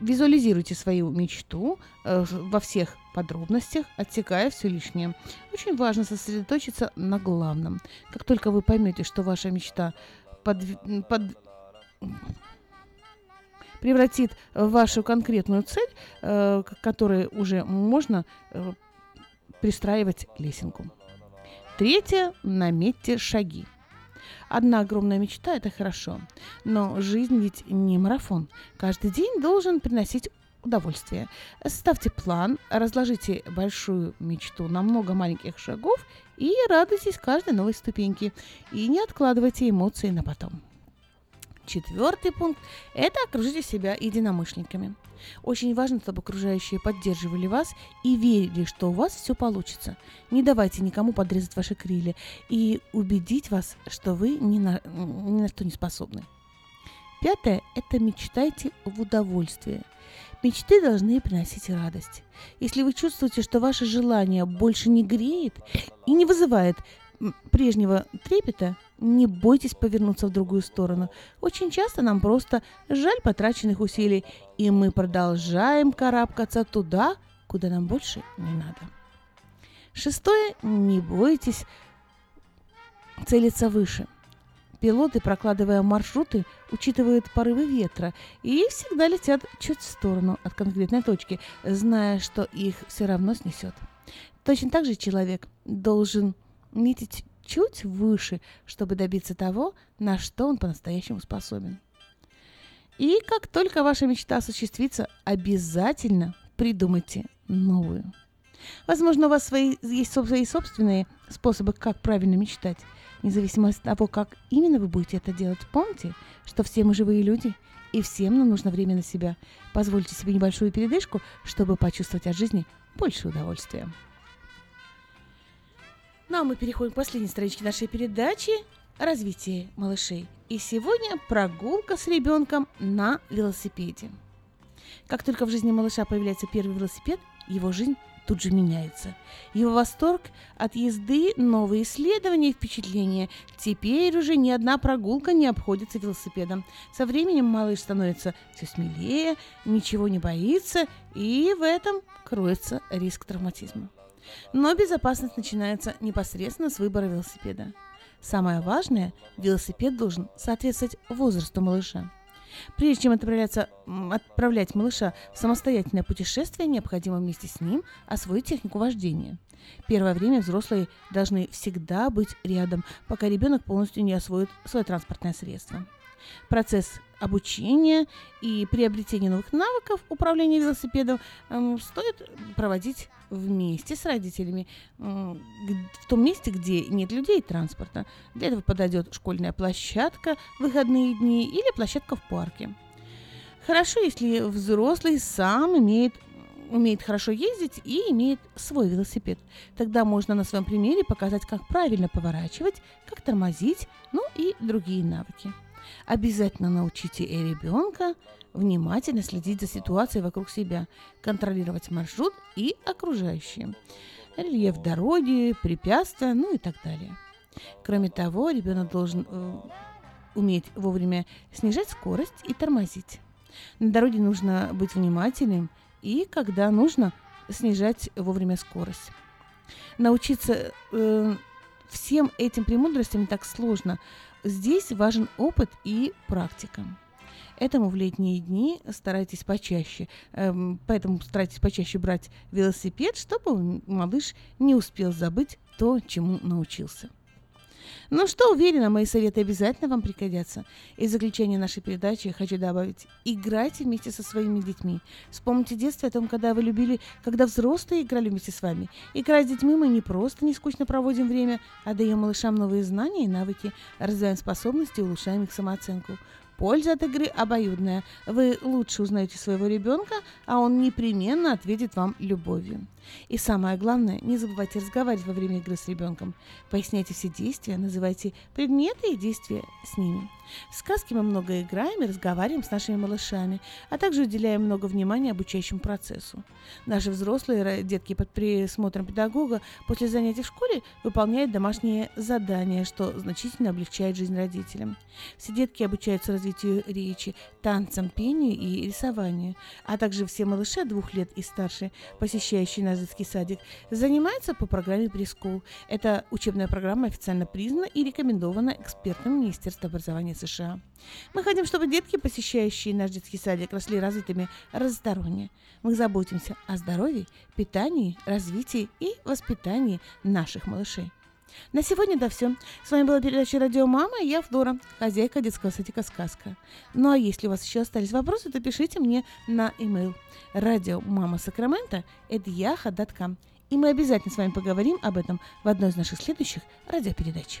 Визуализируйте свою мечту э, во всех подробностях, отсекая все лишнее. Очень важно сосредоточиться на главном. Как только вы поймете, что ваша мечта подв- под- превратит вашу конкретную цель, э, к которой уже можно э, пристраивать лесенку. Третье. Наметьте шаги. Одна огромная мечта – это хорошо, но жизнь ведь не марафон. Каждый день должен приносить удовольствие. Ставьте план, разложите большую мечту на много маленьких шагов и радуйтесь каждой новой ступеньке. И не откладывайте эмоции на потом. Четвертый пункт – это окружите себя единомышленниками. Очень важно, чтобы окружающие поддерживали вас и верили, что у вас все получится. Не давайте никому подрезать ваши крылья и убедить вас, что вы ни на, ни на что не способны. Пятое – это мечтайте в удовольствие. Мечты должны приносить радость. Если вы чувствуете, что ваше желание больше не греет и не вызывает прежнего трепета, не бойтесь повернуться в другую сторону. Очень часто нам просто жаль потраченных усилий, и мы продолжаем карабкаться туда, куда нам больше не надо. Шестое. Не бойтесь целиться выше. Пилоты, прокладывая маршруты, учитывают порывы ветра и всегда летят чуть в сторону от конкретной точки, зная, что их все равно снесет. Точно так же человек должен метить чуть выше, чтобы добиться того, на что он по-настоящему способен. И как только ваша мечта осуществится, обязательно придумайте новую. Возможно, у вас свои, есть свои собственные способы, как правильно мечтать. Независимо от того, как именно вы будете это делать, помните, что все мы живые люди, и всем нам нужно время на себя. Позвольте себе небольшую передышку, чтобы почувствовать от жизни больше удовольствия. Ну а мы переходим к последней страничке нашей передачи «Развитие малышей». И сегодня прогулка с ребенком на велосипеде. Как только в жизни малыша появляется первый велосипед, его жизнь тут же меняется. Его восторг от езды, новые исследования и впечатления. Теперь уже ни одна прогулка не обходится велосипедом. Со временем малыш становится все смелее, ничего не боится, и в этом кроется риск травматизма. Но безопасность начинается непосредственно с выбора велосипеда. Самое важное, велосипед должен соответствовать возрасту малыша. Прежде чем отправляться, отправлять малыша в самостоятельное путешествие, необходимо вместе с ним освоить технику вождения. Первое время взрослые должны всегда быть рядом, пока ребенок полностью не освоит свое транспортное средство. Процесс обучения и приобретения новых навыков управления велосипедом эм, стоит проводить вместе с родителями в том месте, где нет людей и транспорта. Для этого подойдет школьная площадка в выходные дни или площадка в парке. Хорошо, если взрослый сам имеет умеет хорошо ездить и имеет свой велосипед. Тогда можно на своем примере показать, как правильно поворачивать, как тормозить, ну и другие навыки. Обязательно научите и ребенка внимательно следить за ситуацией вокруг себя, контролировать маршрут и окружающие, рельеф дороги, препятствия, ну и так далее. Кроме того, ребенок должен э, уметь вовремя снижать скорость и тормозить. На дороге нужно быть внимательным и, когда нужно, снижать вовремя скорость. Научиться э, всем этим премудростям так сложно. Здесь важен опыт и практика. Этому в летние дни старайтесь почаще, эм, поэтому старайтесь почаще брать велосипед, чтобы малыш не успел забыть то, чему научился. Ну что, уверена, мои советы обязательно вам пригодятся. И в заключение нашей передачи я хочу добавить, играйте вместе со своими детьми. Вспомните детство о том, когда вы любили, когда взрослые играли вместе с вами. Играя с детьми мы не просто не скучно проводим время, а даем малышам новые знания и навыки, развиваем способности и улучшаем их самооценку. Польза от игры обоюдная. Вы лучше узнаете своего ребенка, а он непременно ответит вам любовью. И самое главное, не забывайте разговаривать во время игры с ребенком. Поясняйте все действия, называйте предметы и действия с ними. В сказке мы много играем и разговариваем с нашими малышами, а также уделяем много внимания обучающему процессу. Наши взрослые ро- детки под присмотром педагога после занятий в школе выполняют домашние задания, что значительно облегчает жизнь родителям. Все детки обучаются развитию речи, танцам, пению и рисованию, а также все малыши двух лет и старше, посещающие наш детский садик, занимаются по программе Прескул. Эта учебная программа официально признана и рекомендована экспертом Министерства образования США. Мы хотим, чтобы детки, посещающие наш детский садик, росли развитыми разносторонне. Мы заботимся о здоровье, питании, развитии и воспитании наших малышей. На сегодня это все. С вами была передача «Радио Мама» и я, Флора, хозяйка детского садика «Сказка». Ну а если у вас еще остались вопросы, то пишите мне на e-mail радио мама Сакрамента yaha.com. И мы обязательно с вами поговорим об этом в одной из наших следующих радиопередач.